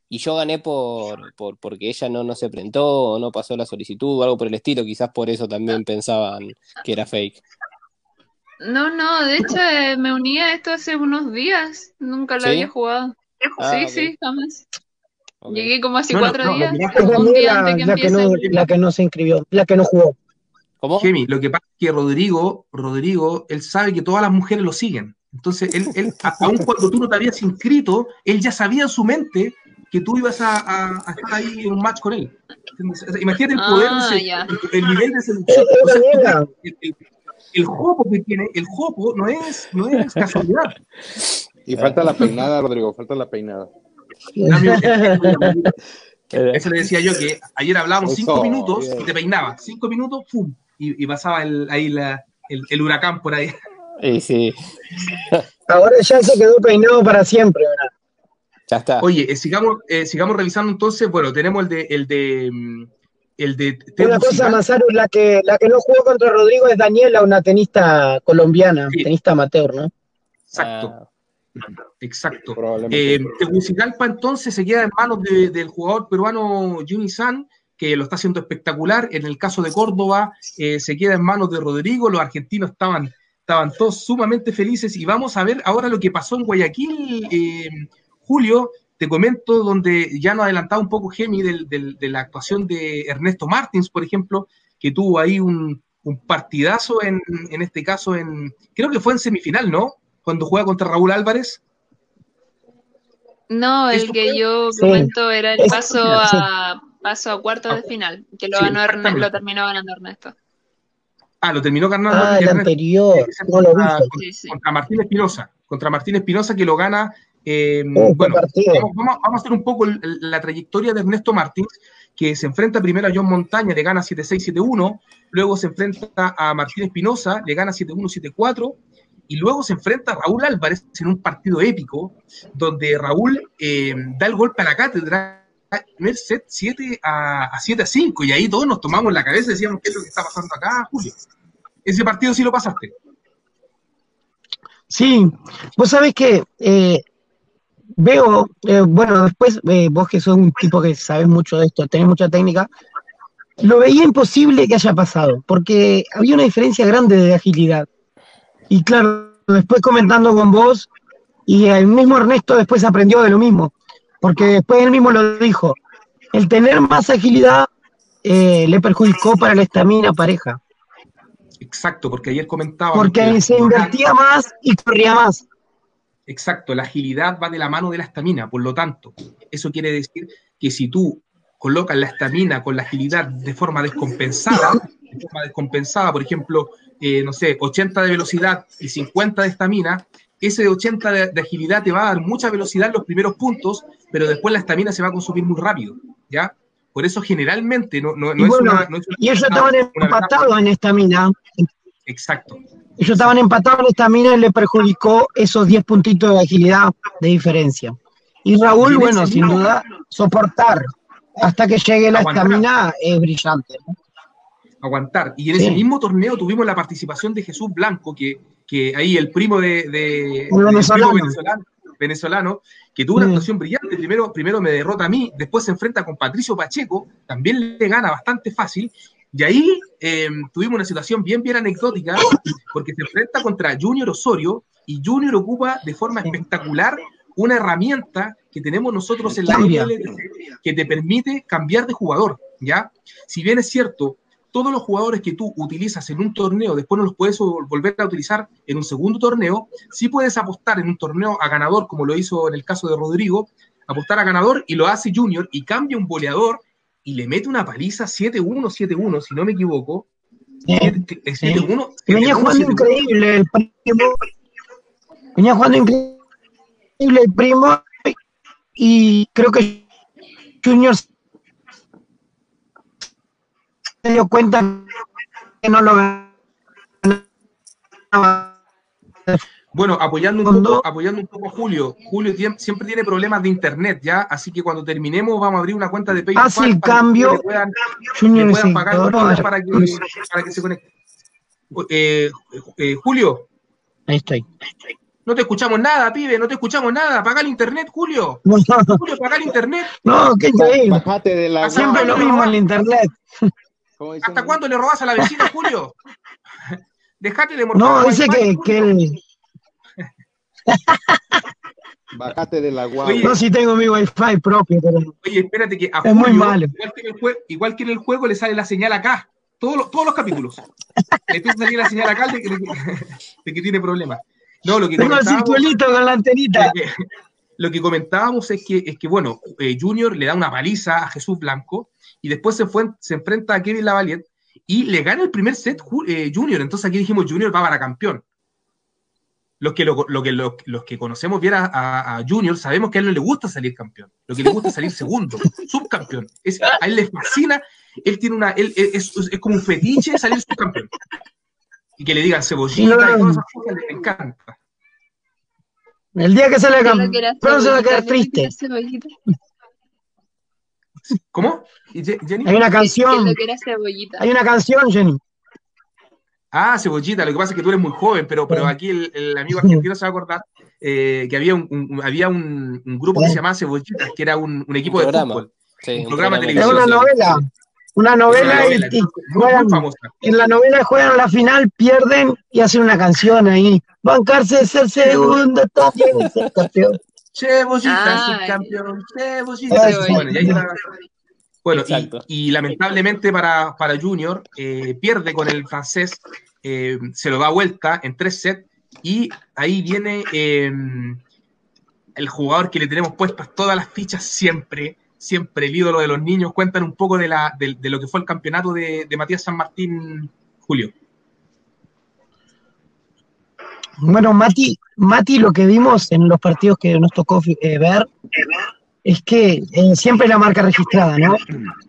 y yo gané por, por porque ella no, no se presentó o no pasó la solicitud o algo por el estilo. Quizás por eso también pensaban que era fake. No, no, de hecho eh, me uní a esto hace unos días, nunca lo había jugado. Ah, sí, sí, jamás. Llegué como hace cuatro días, un día antes que la Que no, la que no se inscribió, la que no jugó. ¿Cómo? Jimmy, lo que pasa es que Rodrigo, Rodrigo, él sabe que todas las mujeres lo siguen. Entonces, él, él aun cuando tú no te habías inscrito, él ya sabía en su mente que tú ibas a, a, estar ahí en un match con él. imagínate el poder, ah, el, nivel de seducción. el, el jopo que tiene, el jopo no es, no es casualidad. Y falta la peinada, Rodrigo, falta la peinada. Eso le decía yo que ayer hablábamos cinco minutos y te peinaba, cinco minutos, ¡pum! Y, pasaba el, ahí la, el, huracán por ahí. Sí, sí. Ahora ya se quedó peinado para siempre. Ya está. Oye, eh, sigamos, eh, sigamos revisando entonces. Bueno, tenemos el de, el de mm, el de una cosa, Masaru, la que, la que no jugó contra Rodrigo es Daniela, una tenista colombiana, tenista amateur, ¿no? Exacto. Ah. Exacto. Eh, Tegucigalpa entonces se queda en manos del jugador peruano Juni San, que lo está haciendo espectacular. En el caso de Córdoba, eh, se queda en manos de Rodrigo. Los argentinos estaban, estaban todos sumamente felices. Y vamos a ver ahora lo que pasó en Guayaquil, eh, Julio, te comento donde ya nos adelantaba un poco Gemi de la actuación de Ernesto Martins, por ejemplo, que tuvo ahí un, partidazo en, este caso, en creo que fue en semifinal, ¿no? Cuando juega contra Raúl Álvarez. No, el que yo comento era el paso a paso a cuartos de final, que lo ganó lo terminó ganando Ernesto. Ah, lo terminó ganando ah, el anterior. contra, contra Martín Espinosa, contra Martín Espinosa que lo gana eh, bueno, vamos, a hacer un poco la trayectoria de Ernesto Martins, que se enfrenta primero a John Montaña, le gana 7-6, 7-1, luego se enfrenta a Martín Espinosa, le gana 7-1, 7-4, y luego se enfrenta a Raúl Álvarez en un partido épico, donde Raúl eh, da el golpe a la cátedra, primer set 7 a, 7 a 5, y ahí todos nos tomamos la cabeza y decíamos, ¿qué es lo que está pasando acá, Julio? Ese partido sí lo pasaste. Sí, vos sabés que eh, veo, eh, bueno, después eh, vos que sos un tipo que sabes mucho de esto, tenés mucha técnica, lo veía imposible que haya pasado, porque había una diferencia grande de agilidad. Y claro, después comentando con vos, y el mismo Ernesto después aprendió de lo mismo, porque después él mismo lo dijo, el tener más agilidad eh, le perjudicó para la estamina pareja. Exacto, porque ayer comentaba. Porque se invertía más y corría más. Exacto, la agilidad va de la mano de la estamina, por lo tanto, eso quiere decir que si tú colocas la estamina con la agilidad de forma descompensada, de forma descompensada, por ejemplo, eh, no sé, 80 de velocidad y 50 de estamina, ese 80 de, agilidad te va a dar mucha velocidad en los primeros puntos, pero después la estamina se va a consumir muy rápido, ¿ya? Por eso generalmente no, no, y es, una, Y ellos estaban empatados en estamina. Exacto. Ellos estaban empatados en estamina y le perjudicó esos 10 puntitos de agilidad de diferencia. Y Raúl, bueno, sin duda, soportar hasta que llegue la estamina es brillante. Aguantar. Y en ese mismo torneo tuvimos la participación de Jesús Blanco, que, que ahí el primo de, de, venezolano. venezolano, que tuvo una actuación brillante. Primero, primero me derrota a mí, después se enfrenta con Patricio Pacheco, también le gana bastante fácil. Y ahí em, tuvimos una situación bien, bien anecdótica, porque se enfrenta contra Junior Osorio y Junior ocupa de forma espectacular una herramienta que tenemos nosotros en la que te permite cambiar de jugador, ¿ya? Si bien es cierto, todos los jugadores que tú utilizas en un torneo, después no los puedes volver a utilizar en un segundo torneo, sí puedes apostar en un torneo a ganador, como lo hizo en el caso de Rodrigo, apostar a ganador y lo hace Junior y cambia un goleador y le mete una paliza 7-1, 7-1, si no me equivoco. 7-1. Venía jugando increíble el primo. Venía jugando increíble el primo y creo que Junior se dio cuenta que no lo bueno, apoyando un, poco, apoyando un poco a Julio. Julio siempre tiene problemas de internet, ¿ya? Así que cuando terminemos vamos a abrir una cuenta de PayPal Hace el cambio, que puedan, pagar para que, para que se conecte. Eh, eh, Julio. Ahí estoy. No te escuchamos nada, pibe, no te escuchamos nada. Apaga el internet, Julio. Julio, apaga el internet. No, qué increíble. de la Siempre lo mismo en el internet. ¿Hasta cuándo le robas a la vecina, Julio? Dejate de morfar. No, dice que, que él... Bajate de la guagua. No, si tengo mi wifi propio, pero. Oye, espérate que a es muy malo. Igual que, en el juego, le sale la señal acá. Todos los, todos los capítulos. le empieza a salir la señal acá de que, de que tiene problemas. No, lo que Tengo el circulito con la antenita. Lo que, comentábamos es que, es que bueno, eh, Junior le da una paliza a Jesús Blanco y después se, fue, se enfrenta a Kevin Lavalier y le gana el primer set eh, Junior. Entonces aquí dijimos Junior va para campeón. Los que, lo, que, los que conocemos bien a, Junior sabemos que a él no le gusta salir campeón. Lo que le gusta es salir segundo, subcampeón. a él le fascina. Él tiene una. Él, es, es, como un fetiche salir subcampeón y que le digan cebollita y todas esas cosas, le encanta. El día que se le pero se va a quedar triste. ¿Cómo? Jenny? Hay una canción. Hay una canción, Jenny. Ah, cebollita, lo que pasa es que tú eres muy joven, pero, pero aquí el, amigo argentino se va a acordar eh, que había un, había un, grupo que se llamaba Cebollita, que era un, equipo de fútbol. un, programa de televisión. Era una novela. Una novela, y, juegan, en la novela juegan la final, pierden y hacen una canción ahí. Bancarse es el segundo, también ser campeón. Ah, campeón, che, Bueno, bueno y, lamentablemente para, para Junior, eh, pierde con el francés, eh, se lo da vuelta en tres sets y ahí viene eh, el jugador que le tenemos puestas todas las fichas siempre, siempre el ídolo de los niños. Cuentan un poco de, la, de, lo que fue el campeonato de, Matías San Martín, Julio. Bueno, Mati, Mati, lo que vimos en los partidos que nos tocó eh, ver es que eh, siempre la marca registrada, ¿no?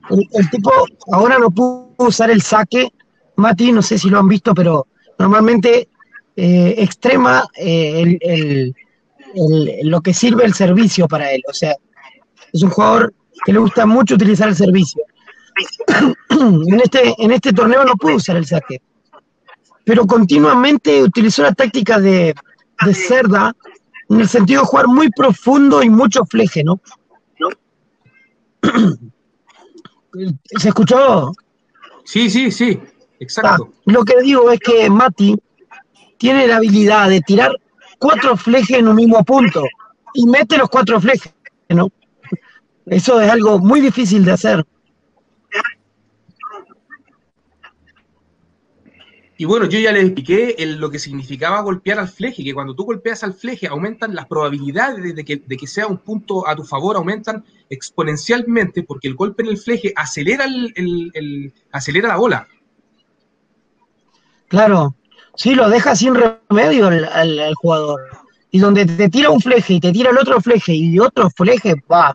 El, tipo ahora no pudo usar el saque. Mati, no sé si lo han visto, pero normalmente eh, extrema lo que sirve el servicio para él. O sea, es un jugador que le gusta mucho utilizar el servicio. en, este, en este torneo no pudo usar el saque, pero continuamente utilizó la táctica de Cerda en el sentido de jugar muy profundo y mucho fleje, ¿no? ¿Se escuchó? Sí, sí, sí, exacto. Ah, lo que digo es que Mati tiene la habilidad de tirar cuatro flejes en un mismo punto y mete los cuatro flejes, ¿no? Eso es algo muy difícil de hacer. Y bueno, yo ya les expliqué lo que significaba golpear al fleje, que cuando tú golpeas al fleje aumentan las probabilidades de que, de que sea un punto a tu favor, aumentan exponencialmente porque el golpe en el fleje acelera, el, acelera la bola. Claro, sí, lo deja sin remedio al, jugador. Y donde te tira un fleje y te tira el otro fleje y otro fleje, va.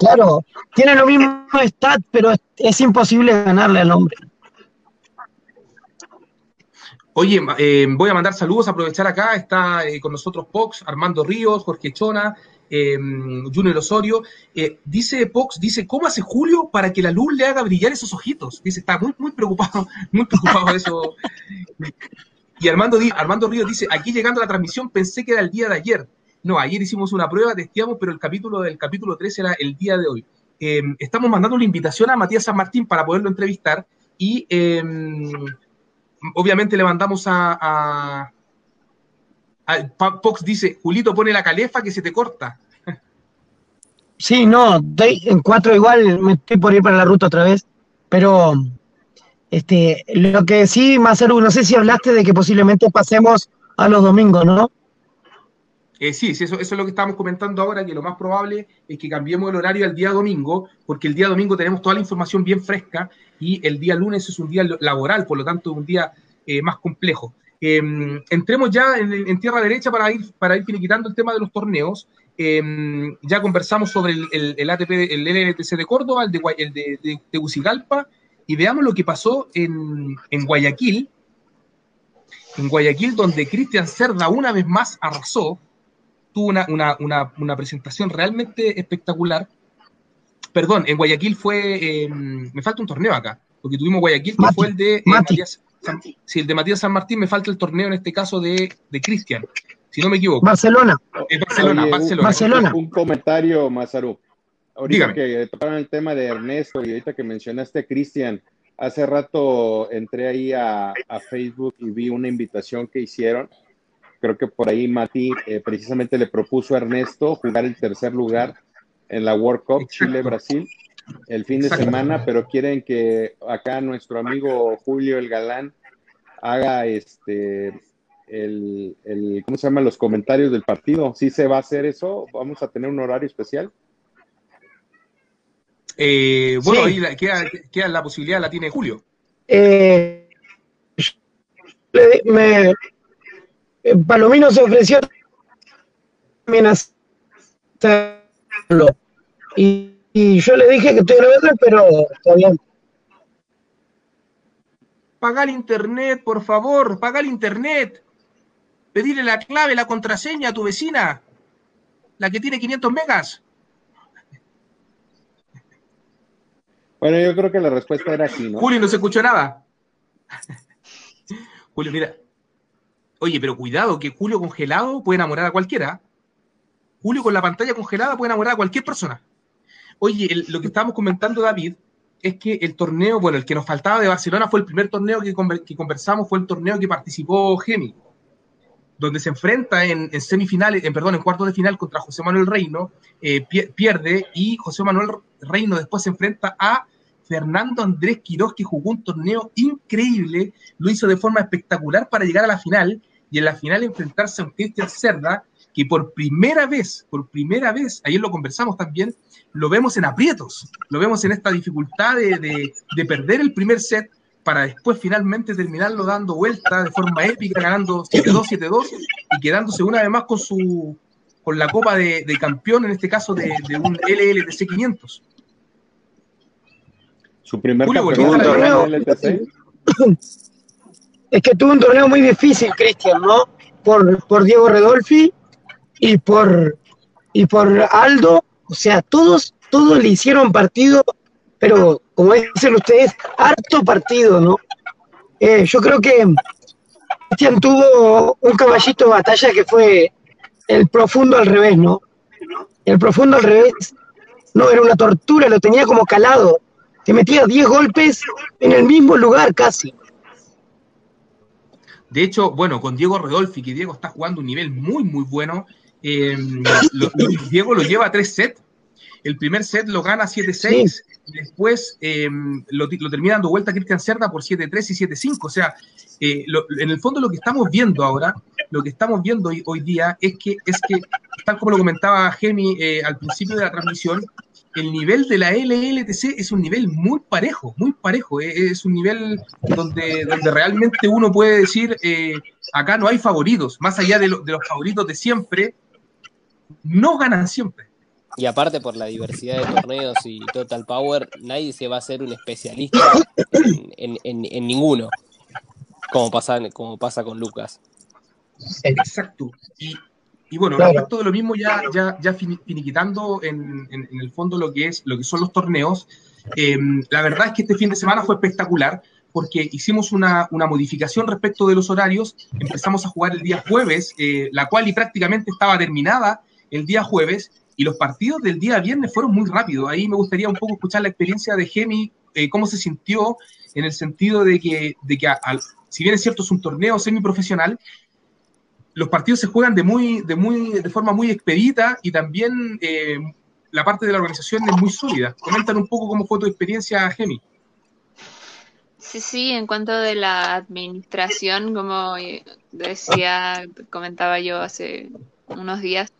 Claro, tiene lo mismo stat, pero es imposible ganarle al hombre. Oye, eh, voy a mandar saludos, aprovechar acá, está eh, con nosotros Pox, Armando Ríos, Jorge Chona, eh, Junior Osorio. dice Pox, dice, ¿cómo hace Julio para que la luz le haga brillar esos ojitos? Dice, está muy, muy preocupado, muy preocupado de eso. Y Armando, Armando Ríos dice, aquí llegando a la transmisión pensé que era el día de ayer. No, ayer hicimos una prueba, testeamos, pero el capítulo del capítulo 3 era el día de hoy. estamos mandando una invitación a Matías San Martín para poderlo entrevistar y obviamente le mandamos a, Pox dice, Julito pone la calefa que se te corta. Sí, no, en cuatro igual me estoy por ir para la ruta otra vez, pero este, lo que sí, Masaru, no sé si hablaste de que posiblemente pasemos a los domingos, ¿no? Eh, sí, sí eso, es lo que estamos comentando ahora, que lo más probable es que cambiemos el horario al día domingo, porque el día domingo tenemos toda la información bien fresca y el día lunes es un día laboral, por lo tanto un día eh, más complejo. Em, entremos ya en, tierra derecha para ir, para ir finiquitando el tema de los torneos. Em, ya conversamos sobre el, el, ATP, el LNTC de Córdoba, el de, el de, Tegucigalpa, y veamos lo que pasó en, en Guayaquil, en Guayaquil, donde Cristian Cerda una vez más arrasó, tuvo una, una, una, una presentación realmente espectacular, perdón, en Guayaquil fue, em, me falta un torneo acá, porque tuvimos Guayaquil, que fue el de eh, Matías, si el de Matías San Martín, me falta el torneo en este caso de, de Cristian, si no me equivoco. Barcelona. Barcelona, Barcelona. Un, comentario, Mazaru. Ahorita que tocaron el tema de Ernesto y ahorita que mencionaste a Cristian, hace rato entré ahí a, Facebook y vi una invitación que hicieron. Creo que por ahí Mati eh, precisamente le propuso a Ernesto jugar el tercer lugar en la World Cup Chile-Brasil el fin de semana, pero quieren que acá nuestro amigo Julio el Galán haga este el, el ¿cómo se llama? los comentarios del partido. ¿Sí se va a hacer eso? ¿Vamos a tener un horario especial? Eh, bueno, ahí la, queda, la posibilidad, la tiene Julio. Eh, me, Palomino se ofreció también hacerlo. Y, y, yo le dije que estoy grabando, pero está bien. Paga el internet, por favor, paga el internet. Pedirle la clave, la contraseña a tu vecina, la que tiene 500 megas. Bueno, yo creo que la respuesta era sí, ¿no? Julio, no se escuchó nada. Julio, mira. Oye, pero cuidado, que Julio congelado puede enamorar a cualquiera. Julio con la pantalla congelada puede enamorar a cualquier persona. Oye, lo que estábamos comentando, David, es que el torneo, bueno, el que nos faltaba de Barcelona fue el primer torneo que, conversamos, fue el torneo que participó Gemi, donde se enfrenta en, semifinales, en, perdón, en cuartos de final contra José Manuel Reino, eh, pierde y José Manuel Reino después se enfrenta a Fernando Andrés Quiroz, que jugó un torneo increíble, lo hizo de forma espectacular para llegar a la final y en la final enfrentarse a un Cristian Cerda, que por primera vez, por primera vez, ayer lo conversamos también, lo vemos en aprietos, lo vemos en esta dificultad de, perder el primer set para después finalmente terminarlo dando vuelta de forma épica, ganando 7-2, 7-2 y quedándose una vez más con su con la copa de, campeón, en este caso de, un LLTC 500. Su primer torneo Es que tuvo un torneo muy difícil, Cristian, ¿no? Por, por Diego Redolfi y por, y por Aldo o sea, todos, todos le hicieron partido, pero como dicen ustedes, harto partido, ¿no? Eh, yo creo que Cristian tuvo un caballito de batalla que fue el profundo al revés, ¿no? El profundo al revés no era una tortura, lo tenía como calado. Te metía 10 golpes en el mismo lugar casi. De hecho, bueno, con Diego Redolfi, que Diego está jugando un nivel muy, muy bueno, em, Diego lo lleva a tres sets. El primer set lo gana 7-6, después em, lo, termina dando vuelta Cristian Cerda por 7-3 y 7-5. O sea, eh, en el fondo lo que estamos viendo ahora, lo que estamos viendo hoy, día es que, es que, tal como lo comentaba Gemi eh, al principio de la transmisión, el nivel de la LLTC es un nivel muy parejo, muy parejo. Eh, es un nivel donde, donde realmente uno puede decir, acá no hay favoritos, más allá de, de los favoritos de siempre, no ganan siempre. Y aparte por la diversidad de torneos y Total Power, nadie se va a hacer un especialista en, en ninguno como pasa, como pasa con Lucas. Exacto. Y, y bueno, respecto de lo mismo, ya, ya, ya finiquitando en, en, el fondo lo que, es, lo que son los torneos, em, la verdad es que este fin de semana fue espectacular porque hicimos una, una, modificación respecto de los horarios, empezamos a jugar el día jueves, eh, la cual y prácticamente estaba terminada el día jueves, y los partidos del día viernes fueron muy rápidos. Ahí me gustaría un poco escuchar la experiencia de Gemi, eh, cómo se sintió en el sentido de que, de que al, si bien es cierto, es un torneo semiprofesional, los partidos se juegan de, muy, de, muy, de forma muy expedita y también eh, la parte de la organización es muy sólida. Comentan un poco cómo fue tu experiencia, Gemi. Sí, sí, en cuanto de la administración, como decía, comentaba yo hace unos días,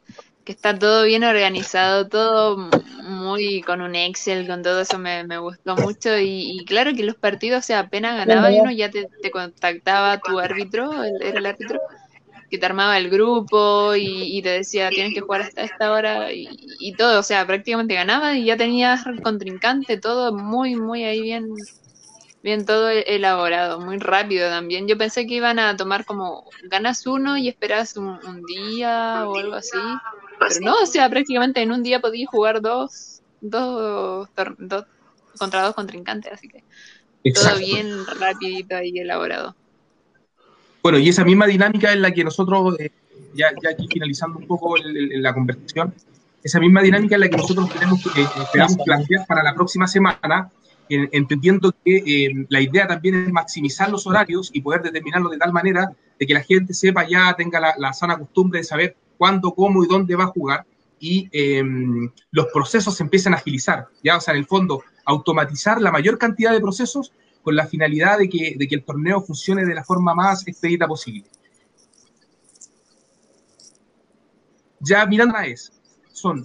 que está todo bien organizado, todo muy con un Excel, con todo eso me, gustó mucho y, claro que los partidos, o sea, apenas ganaba uno ya te, contactaba tu árbitro, era el árbitro, que te armaba el grupo y, te decía tienes que jugar hasta esta hora y, todo, o sea, prácticamente ganaba y ya tenías contrincante, todo muy, muy ahí bien, bien todo elaborado, muy rápido también. Yo pensé que iban a tomar como ganas uno y esperas un día o algo así pero no, o sea, prácticamente en un día podía jugar dos, dos, dos contra dos contrincantes, así que todo bien rapidito y elaborado. Bueno, y esa misma dinámica es la que nosotros, eh, ya, ya, aquí finalizando un poco la conversación, esa misma dinámica es la que nosotros tenemos, que esperamos plantear para la próxima semana, entendiendo que eh, la idea también es maximizar los horarios y poder determinarlo de tal manera de que la gente sepa ya, tenga la, la sana costumbre de saber cuándo, cómo y dónde va a jugar y em, los procesos se empiezan a agilizar, ¿ya? O sea, en el fondo, automatizar la mayor cantidad de procesos con la finalidad de que, de que el torneo funcione de la forma más expedita posible. Ya mirando a es, son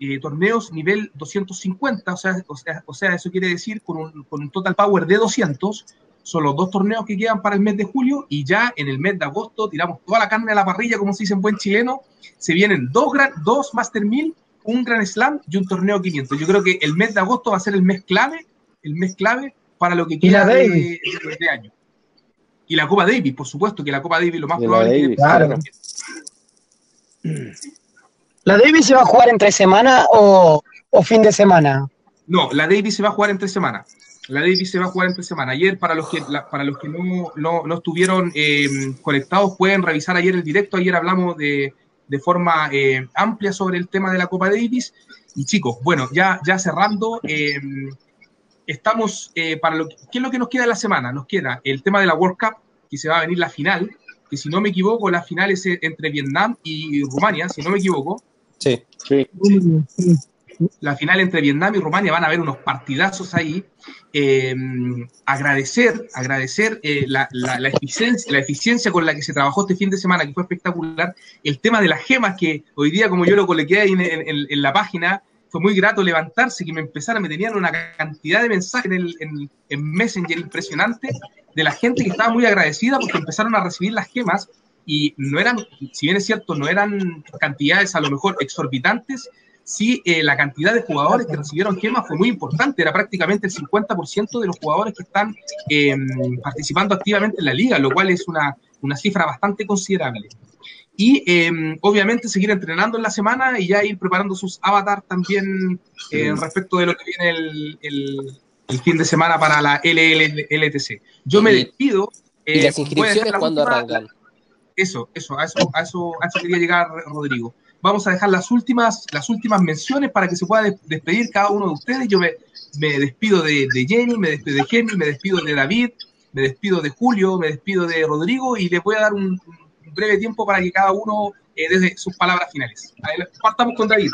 eh, torneos nivel 250, o sea, o sea, o sea, eso quiere decir con un, con un total power de 200, son los dos torneos que quedan para el mes de julio y ya en el mes de agosto tiramos toda la carne a la parrilla, como se dice en buen chileno. Se vienen dos, gran, dos Master 1000, un Gran Slam y un torneo 500. Yo creo que el mes de agosto va a ser el mes clave, el mes clave para lo que queda de, este año. Y la Copa Davis, por supuesto, que la Copa Davis lo más probable es que claro. ¿La Davis se va a jugar entre semana o, o fin de semana? No, la Davis se va a jugar entre semana. La Davis se va a jugar entre semana. Ayer, para los que, para los que no, no, estuvieron em, conectados, pueden revisar ayer el directo. Ayer hablamos de, de forma eh, amplia sobre el tema de la Copa Davis. Y chicos, bueno, ya, ya cerrando, em, estamos eh, para lo que, ¿qué es lo que nos queda de la semana? Nos queda el tema de la World Cup, que se va a venir la final, que si no me equivoco, la final es entre Vietnam y Rumania, si no me equivoco. Sí, sí la final entre Vietnam y Rumania, van a haber unos partidazos ahí. Eh, agradecer, agradecer eh, la, eficiencia, la eficiencia con la que se trabajó este fin de semana, que fue espectacular. El tema de las gemas, que hoy día, como yo lo coloqué ahí en, la página, fue muy grato levantarse, que me empezaran, me tenían una cantidad de mensajes en, en Messenger impresionante de la gente que estaba muy agradecida porque empezaron a recibir las gemas y no eran, si bien es cierto, no eran cantidades a lo mejor exorbitantes, sí eh, la cantidad de jugadores que recibieron gemas fue muy importante, era prácticamente el 50% de los jugadores que están em, participando activamente en la liga, lo cual es una, una cifra bastante considerable. Y em, obviamente seguir entrenando en la semana y ya ir preparando sus avatars también eh, respecto de lo que viene el, el, fin de semana para la LLTC. Yo me despido. ¿Y las eh, inscripciones cuándo arrancan? Eso, eso, a eso, a eso, a eso quería llegar, Rodrigo vamos a dejar las últimas, las últimas menciones para que se pueda despedir cada uno de ustedes. Yo me, despido de, Jenny, me despido de Jenny, me despido de David, me despido de Julio, me despido de Rodrigo y les voy a dar un, breve tiempo para que cada uno eh, desde sus palabras finales. partamos con David.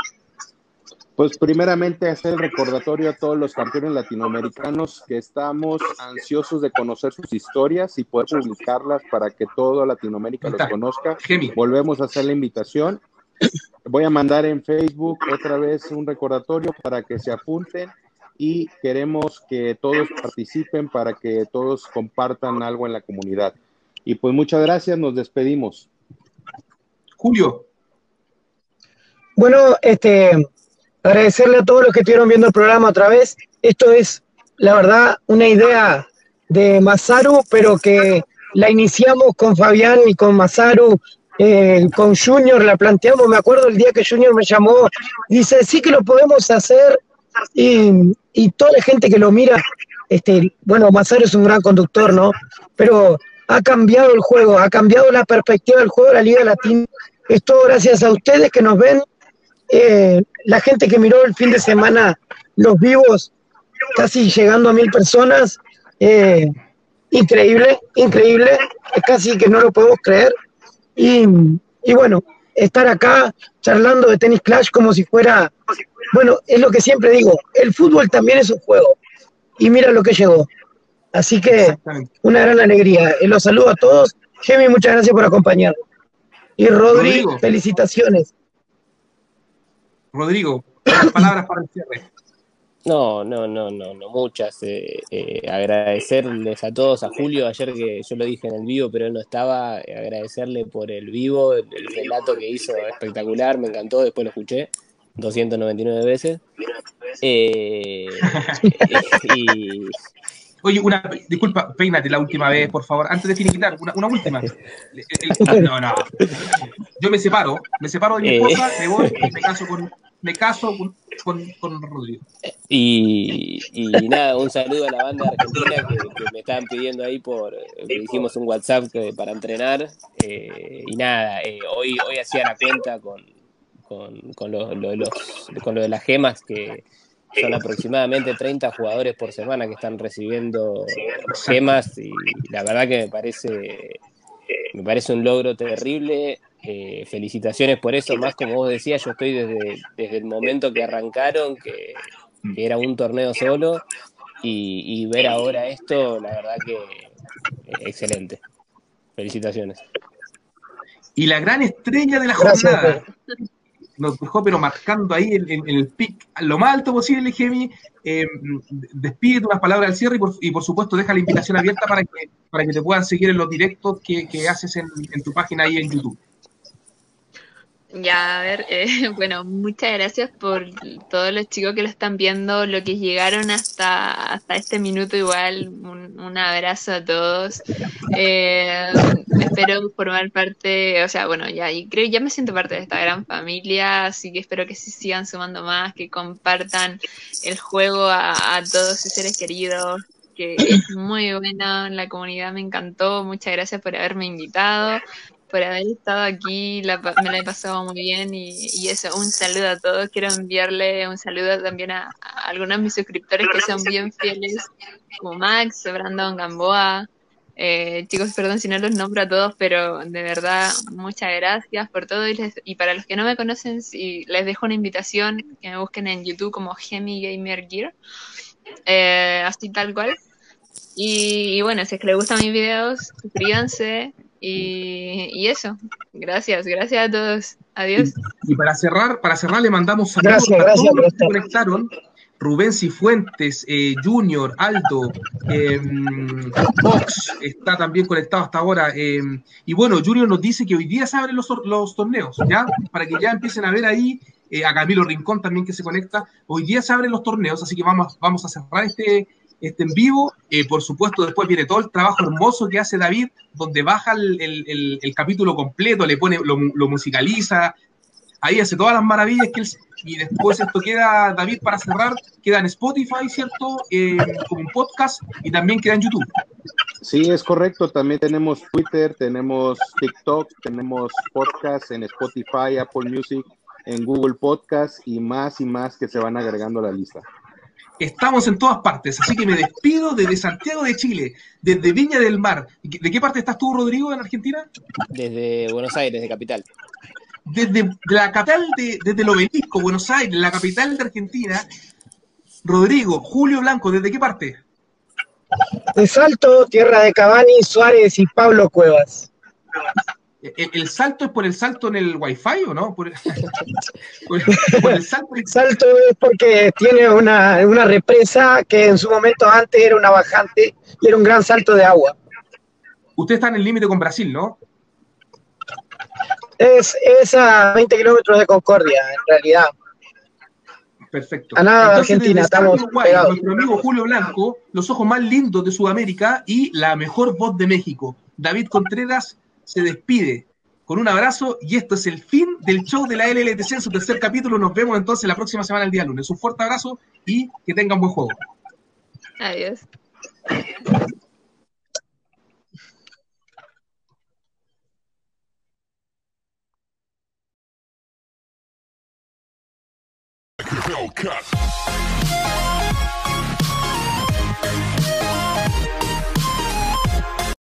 Pues primeramente hacer el recordatorio a todos los campeones latinoamericanos que estamos ansiosos de conocer sus historias y poder publicarlas para que toda Latinoamérica los conozca. Volvemos a hacer la invitación. Voy a mandar en Facebook otra vez un recordatorio para que se apunten y queremos que todos participen para que todos compartan algo en la comunidad. Y pues muchas gracias, nos despedimos. Julio. Bueno, este, agradecerle a todos los que estuvieron viendo el programa otra vez. Esto es, la verdad, una idea de Masaru, pero que la iniciamos con Fabián y con Masaru, eh, con Junior, la planteamos. Me acuerdo el día que Junior me llamó, dice, sí que lo podemos hacer. Y, y toda la gente que lo mira, este, bueno, Masaru es un gran conductor, ¿no? Pero ha cambiado el juego, ha cambiado la perspectiva del juego de la Liga Latina. Es todo gracias a ustedes que nos ven eh, la gente que miró el fin de semana los vivos, casi llegando a mil personas, eh, increíble, increíble, casi que no lo podemos creer. Y, bueno, estar acá charlando de tenis clash como si fuera, bueno, es lo que siempre digo, el fútbol también es un juego. Y mira lo que llegó. Así que una gran alegría. Eh, los saludo a todos. Gemi, muchas gracias por acompañar. Y Rodrigo, felicitaciones. Rodrigo, palabras para el cierre. No, no, no, no, no muchas. Eh, eh, agradecerles a todos, a Julio, ayer que yo lo dije en el vivo, pero él no estaba, eh, agradecerle por el vivo, el, relato que hizo espectacular, me encantó, después lo escuché 299 veces. y, Oye, una, disculpa, peínate la última vez, por favor, antes de finiquitar, una, una última. No, no. Yo me separo, me separo de mi esposa, me voy, me caso con, me caso con, Rodrigo. Y, nada, un saludo a la banda argentina que, me estaban pidiendo ahí por, hicimos un WhatsApp para entrenar. Eh, y nada, eh, hoy, hoy hacía la cuenta con, con, lo, los, con lo de las gemas que son aproximadamente 30 jugadores por semana que están recibiendo gemas y la verdad que me parece me parece un logro terrible. Eh, felicitaciones por eso, más como vos decías, yo estoy desde, desde el momento que arrancaron, que, era un torneo solo, y, ver ahora esto, la verdad que eh, excelente. Felicitaciones. Y la gran estrella de la jornada nos dejó, pero marcando ahí en, el pic lo más alto posible, Gemi. Eh, despide unas palabras al cierre y por, supuesto deja la invitación abierta para que, para que te puedan seguir en los directos que, haces en, en, tu página ahí en YouTube. Ya, a ver, eh, bueno, muchas gracias por todos los chicos que lo están viendo, lo que llegaron hasta, hasta este minuto igual, un, abrazo a todos. Eh, espero formar parte, o sea, bueno, ya, y creo ya me siento parte de esta gran familia, así que espero que se sigan sumando más, que compartan el juego a, a todos sus seres queridos, que es muy bueno, la comunidad me encantó, muchas gracias por haberme invitado por haber estado aquí, me la he pasado muy bien y, eso, un saludo a todos. Quiero enviarle un saludo también a, algunos de mis suscriptores que son bien fieles, como Max, Brandon Gamboa. Eh, chicos, perdón si no los nombro a todos, pero de verdad, muchas gracias por todo. Y, para los que no me conocen, si les dejo una invitación que me busquen en YouTube como Gemi Gamer Gear, eh, así tal cual. Y, y, bueno, si es que les gustan mis videos, suscríbanse, y, eso, gracias, gracias a todos. Adiós. Y, para cerrar, para cerrar le mandamos saludos a todos los que conectaron. Rubén Cifuentes, eh, Junior, Aldo, eh, Fox está también conectado hasta ahora. Eh, y bueno, Junior nos dice que hoy día se abren los, los torneos, ¿ya? Para que ya empiecen a ver ahí, a Camilo Rincón también que se conecta. Hoy día se abren los torneos, así que vamos, vamos a cerrar este, este en vivo. Eh, por supuesto, después viene todo el trabajo hermoso que hace David, donde baja el, capítulo completo, le pone, lo, musicaliza, ahí hace todas las maravillas que él, y después esto queda, David, para cerrar, queda en Spotify, ¿cierto? Eh, como un podcast y también queda en YouTube. Sí, es correcto. También tenemos Twitter, tenemos TikTok, tenemos podcast en Spotify, Apple Music, en Google Podcast y más y más que se van agregando a la lista. Estamos en todas partes, así que me despido desde Santiago de Chile, desde Viña del Mar. ¿De qué parte estás tú, Rodrigo, en Argentina? Desde Buenos Aires, de capital. Desde la capital, de, desde el obelisco, Buenos Aires, la capital de Argentina. Rodrigo, Julio Blanco, ¿desde qué parte? De Salto, tierra de Cabani, Suárez y Pablo Cuevas. ¿El, salto es por el salto en el Wi-Fi o no? Por, el salto. El salto es porque tiene una, represa que en su momento antes era una bajante y era un gran salto de agua. Usted está en el límite con Brasil, ¿no? Es, a 20 kilómetros de Concordia, en realidad. Perfecto. A nada de Argentina, estamos Nuestro amigo Julio Blanco, los ojos más lindos de Sudamérica y la mejor voz de México. David Contreras, se despide con un abrazo y esto es el fin del show de la LLTC en su tercer capítulo. Nos vemos entonces la próxima semana el día lunes. Un fuerte abrazo y que tengan buen juego. Adiós. Cut.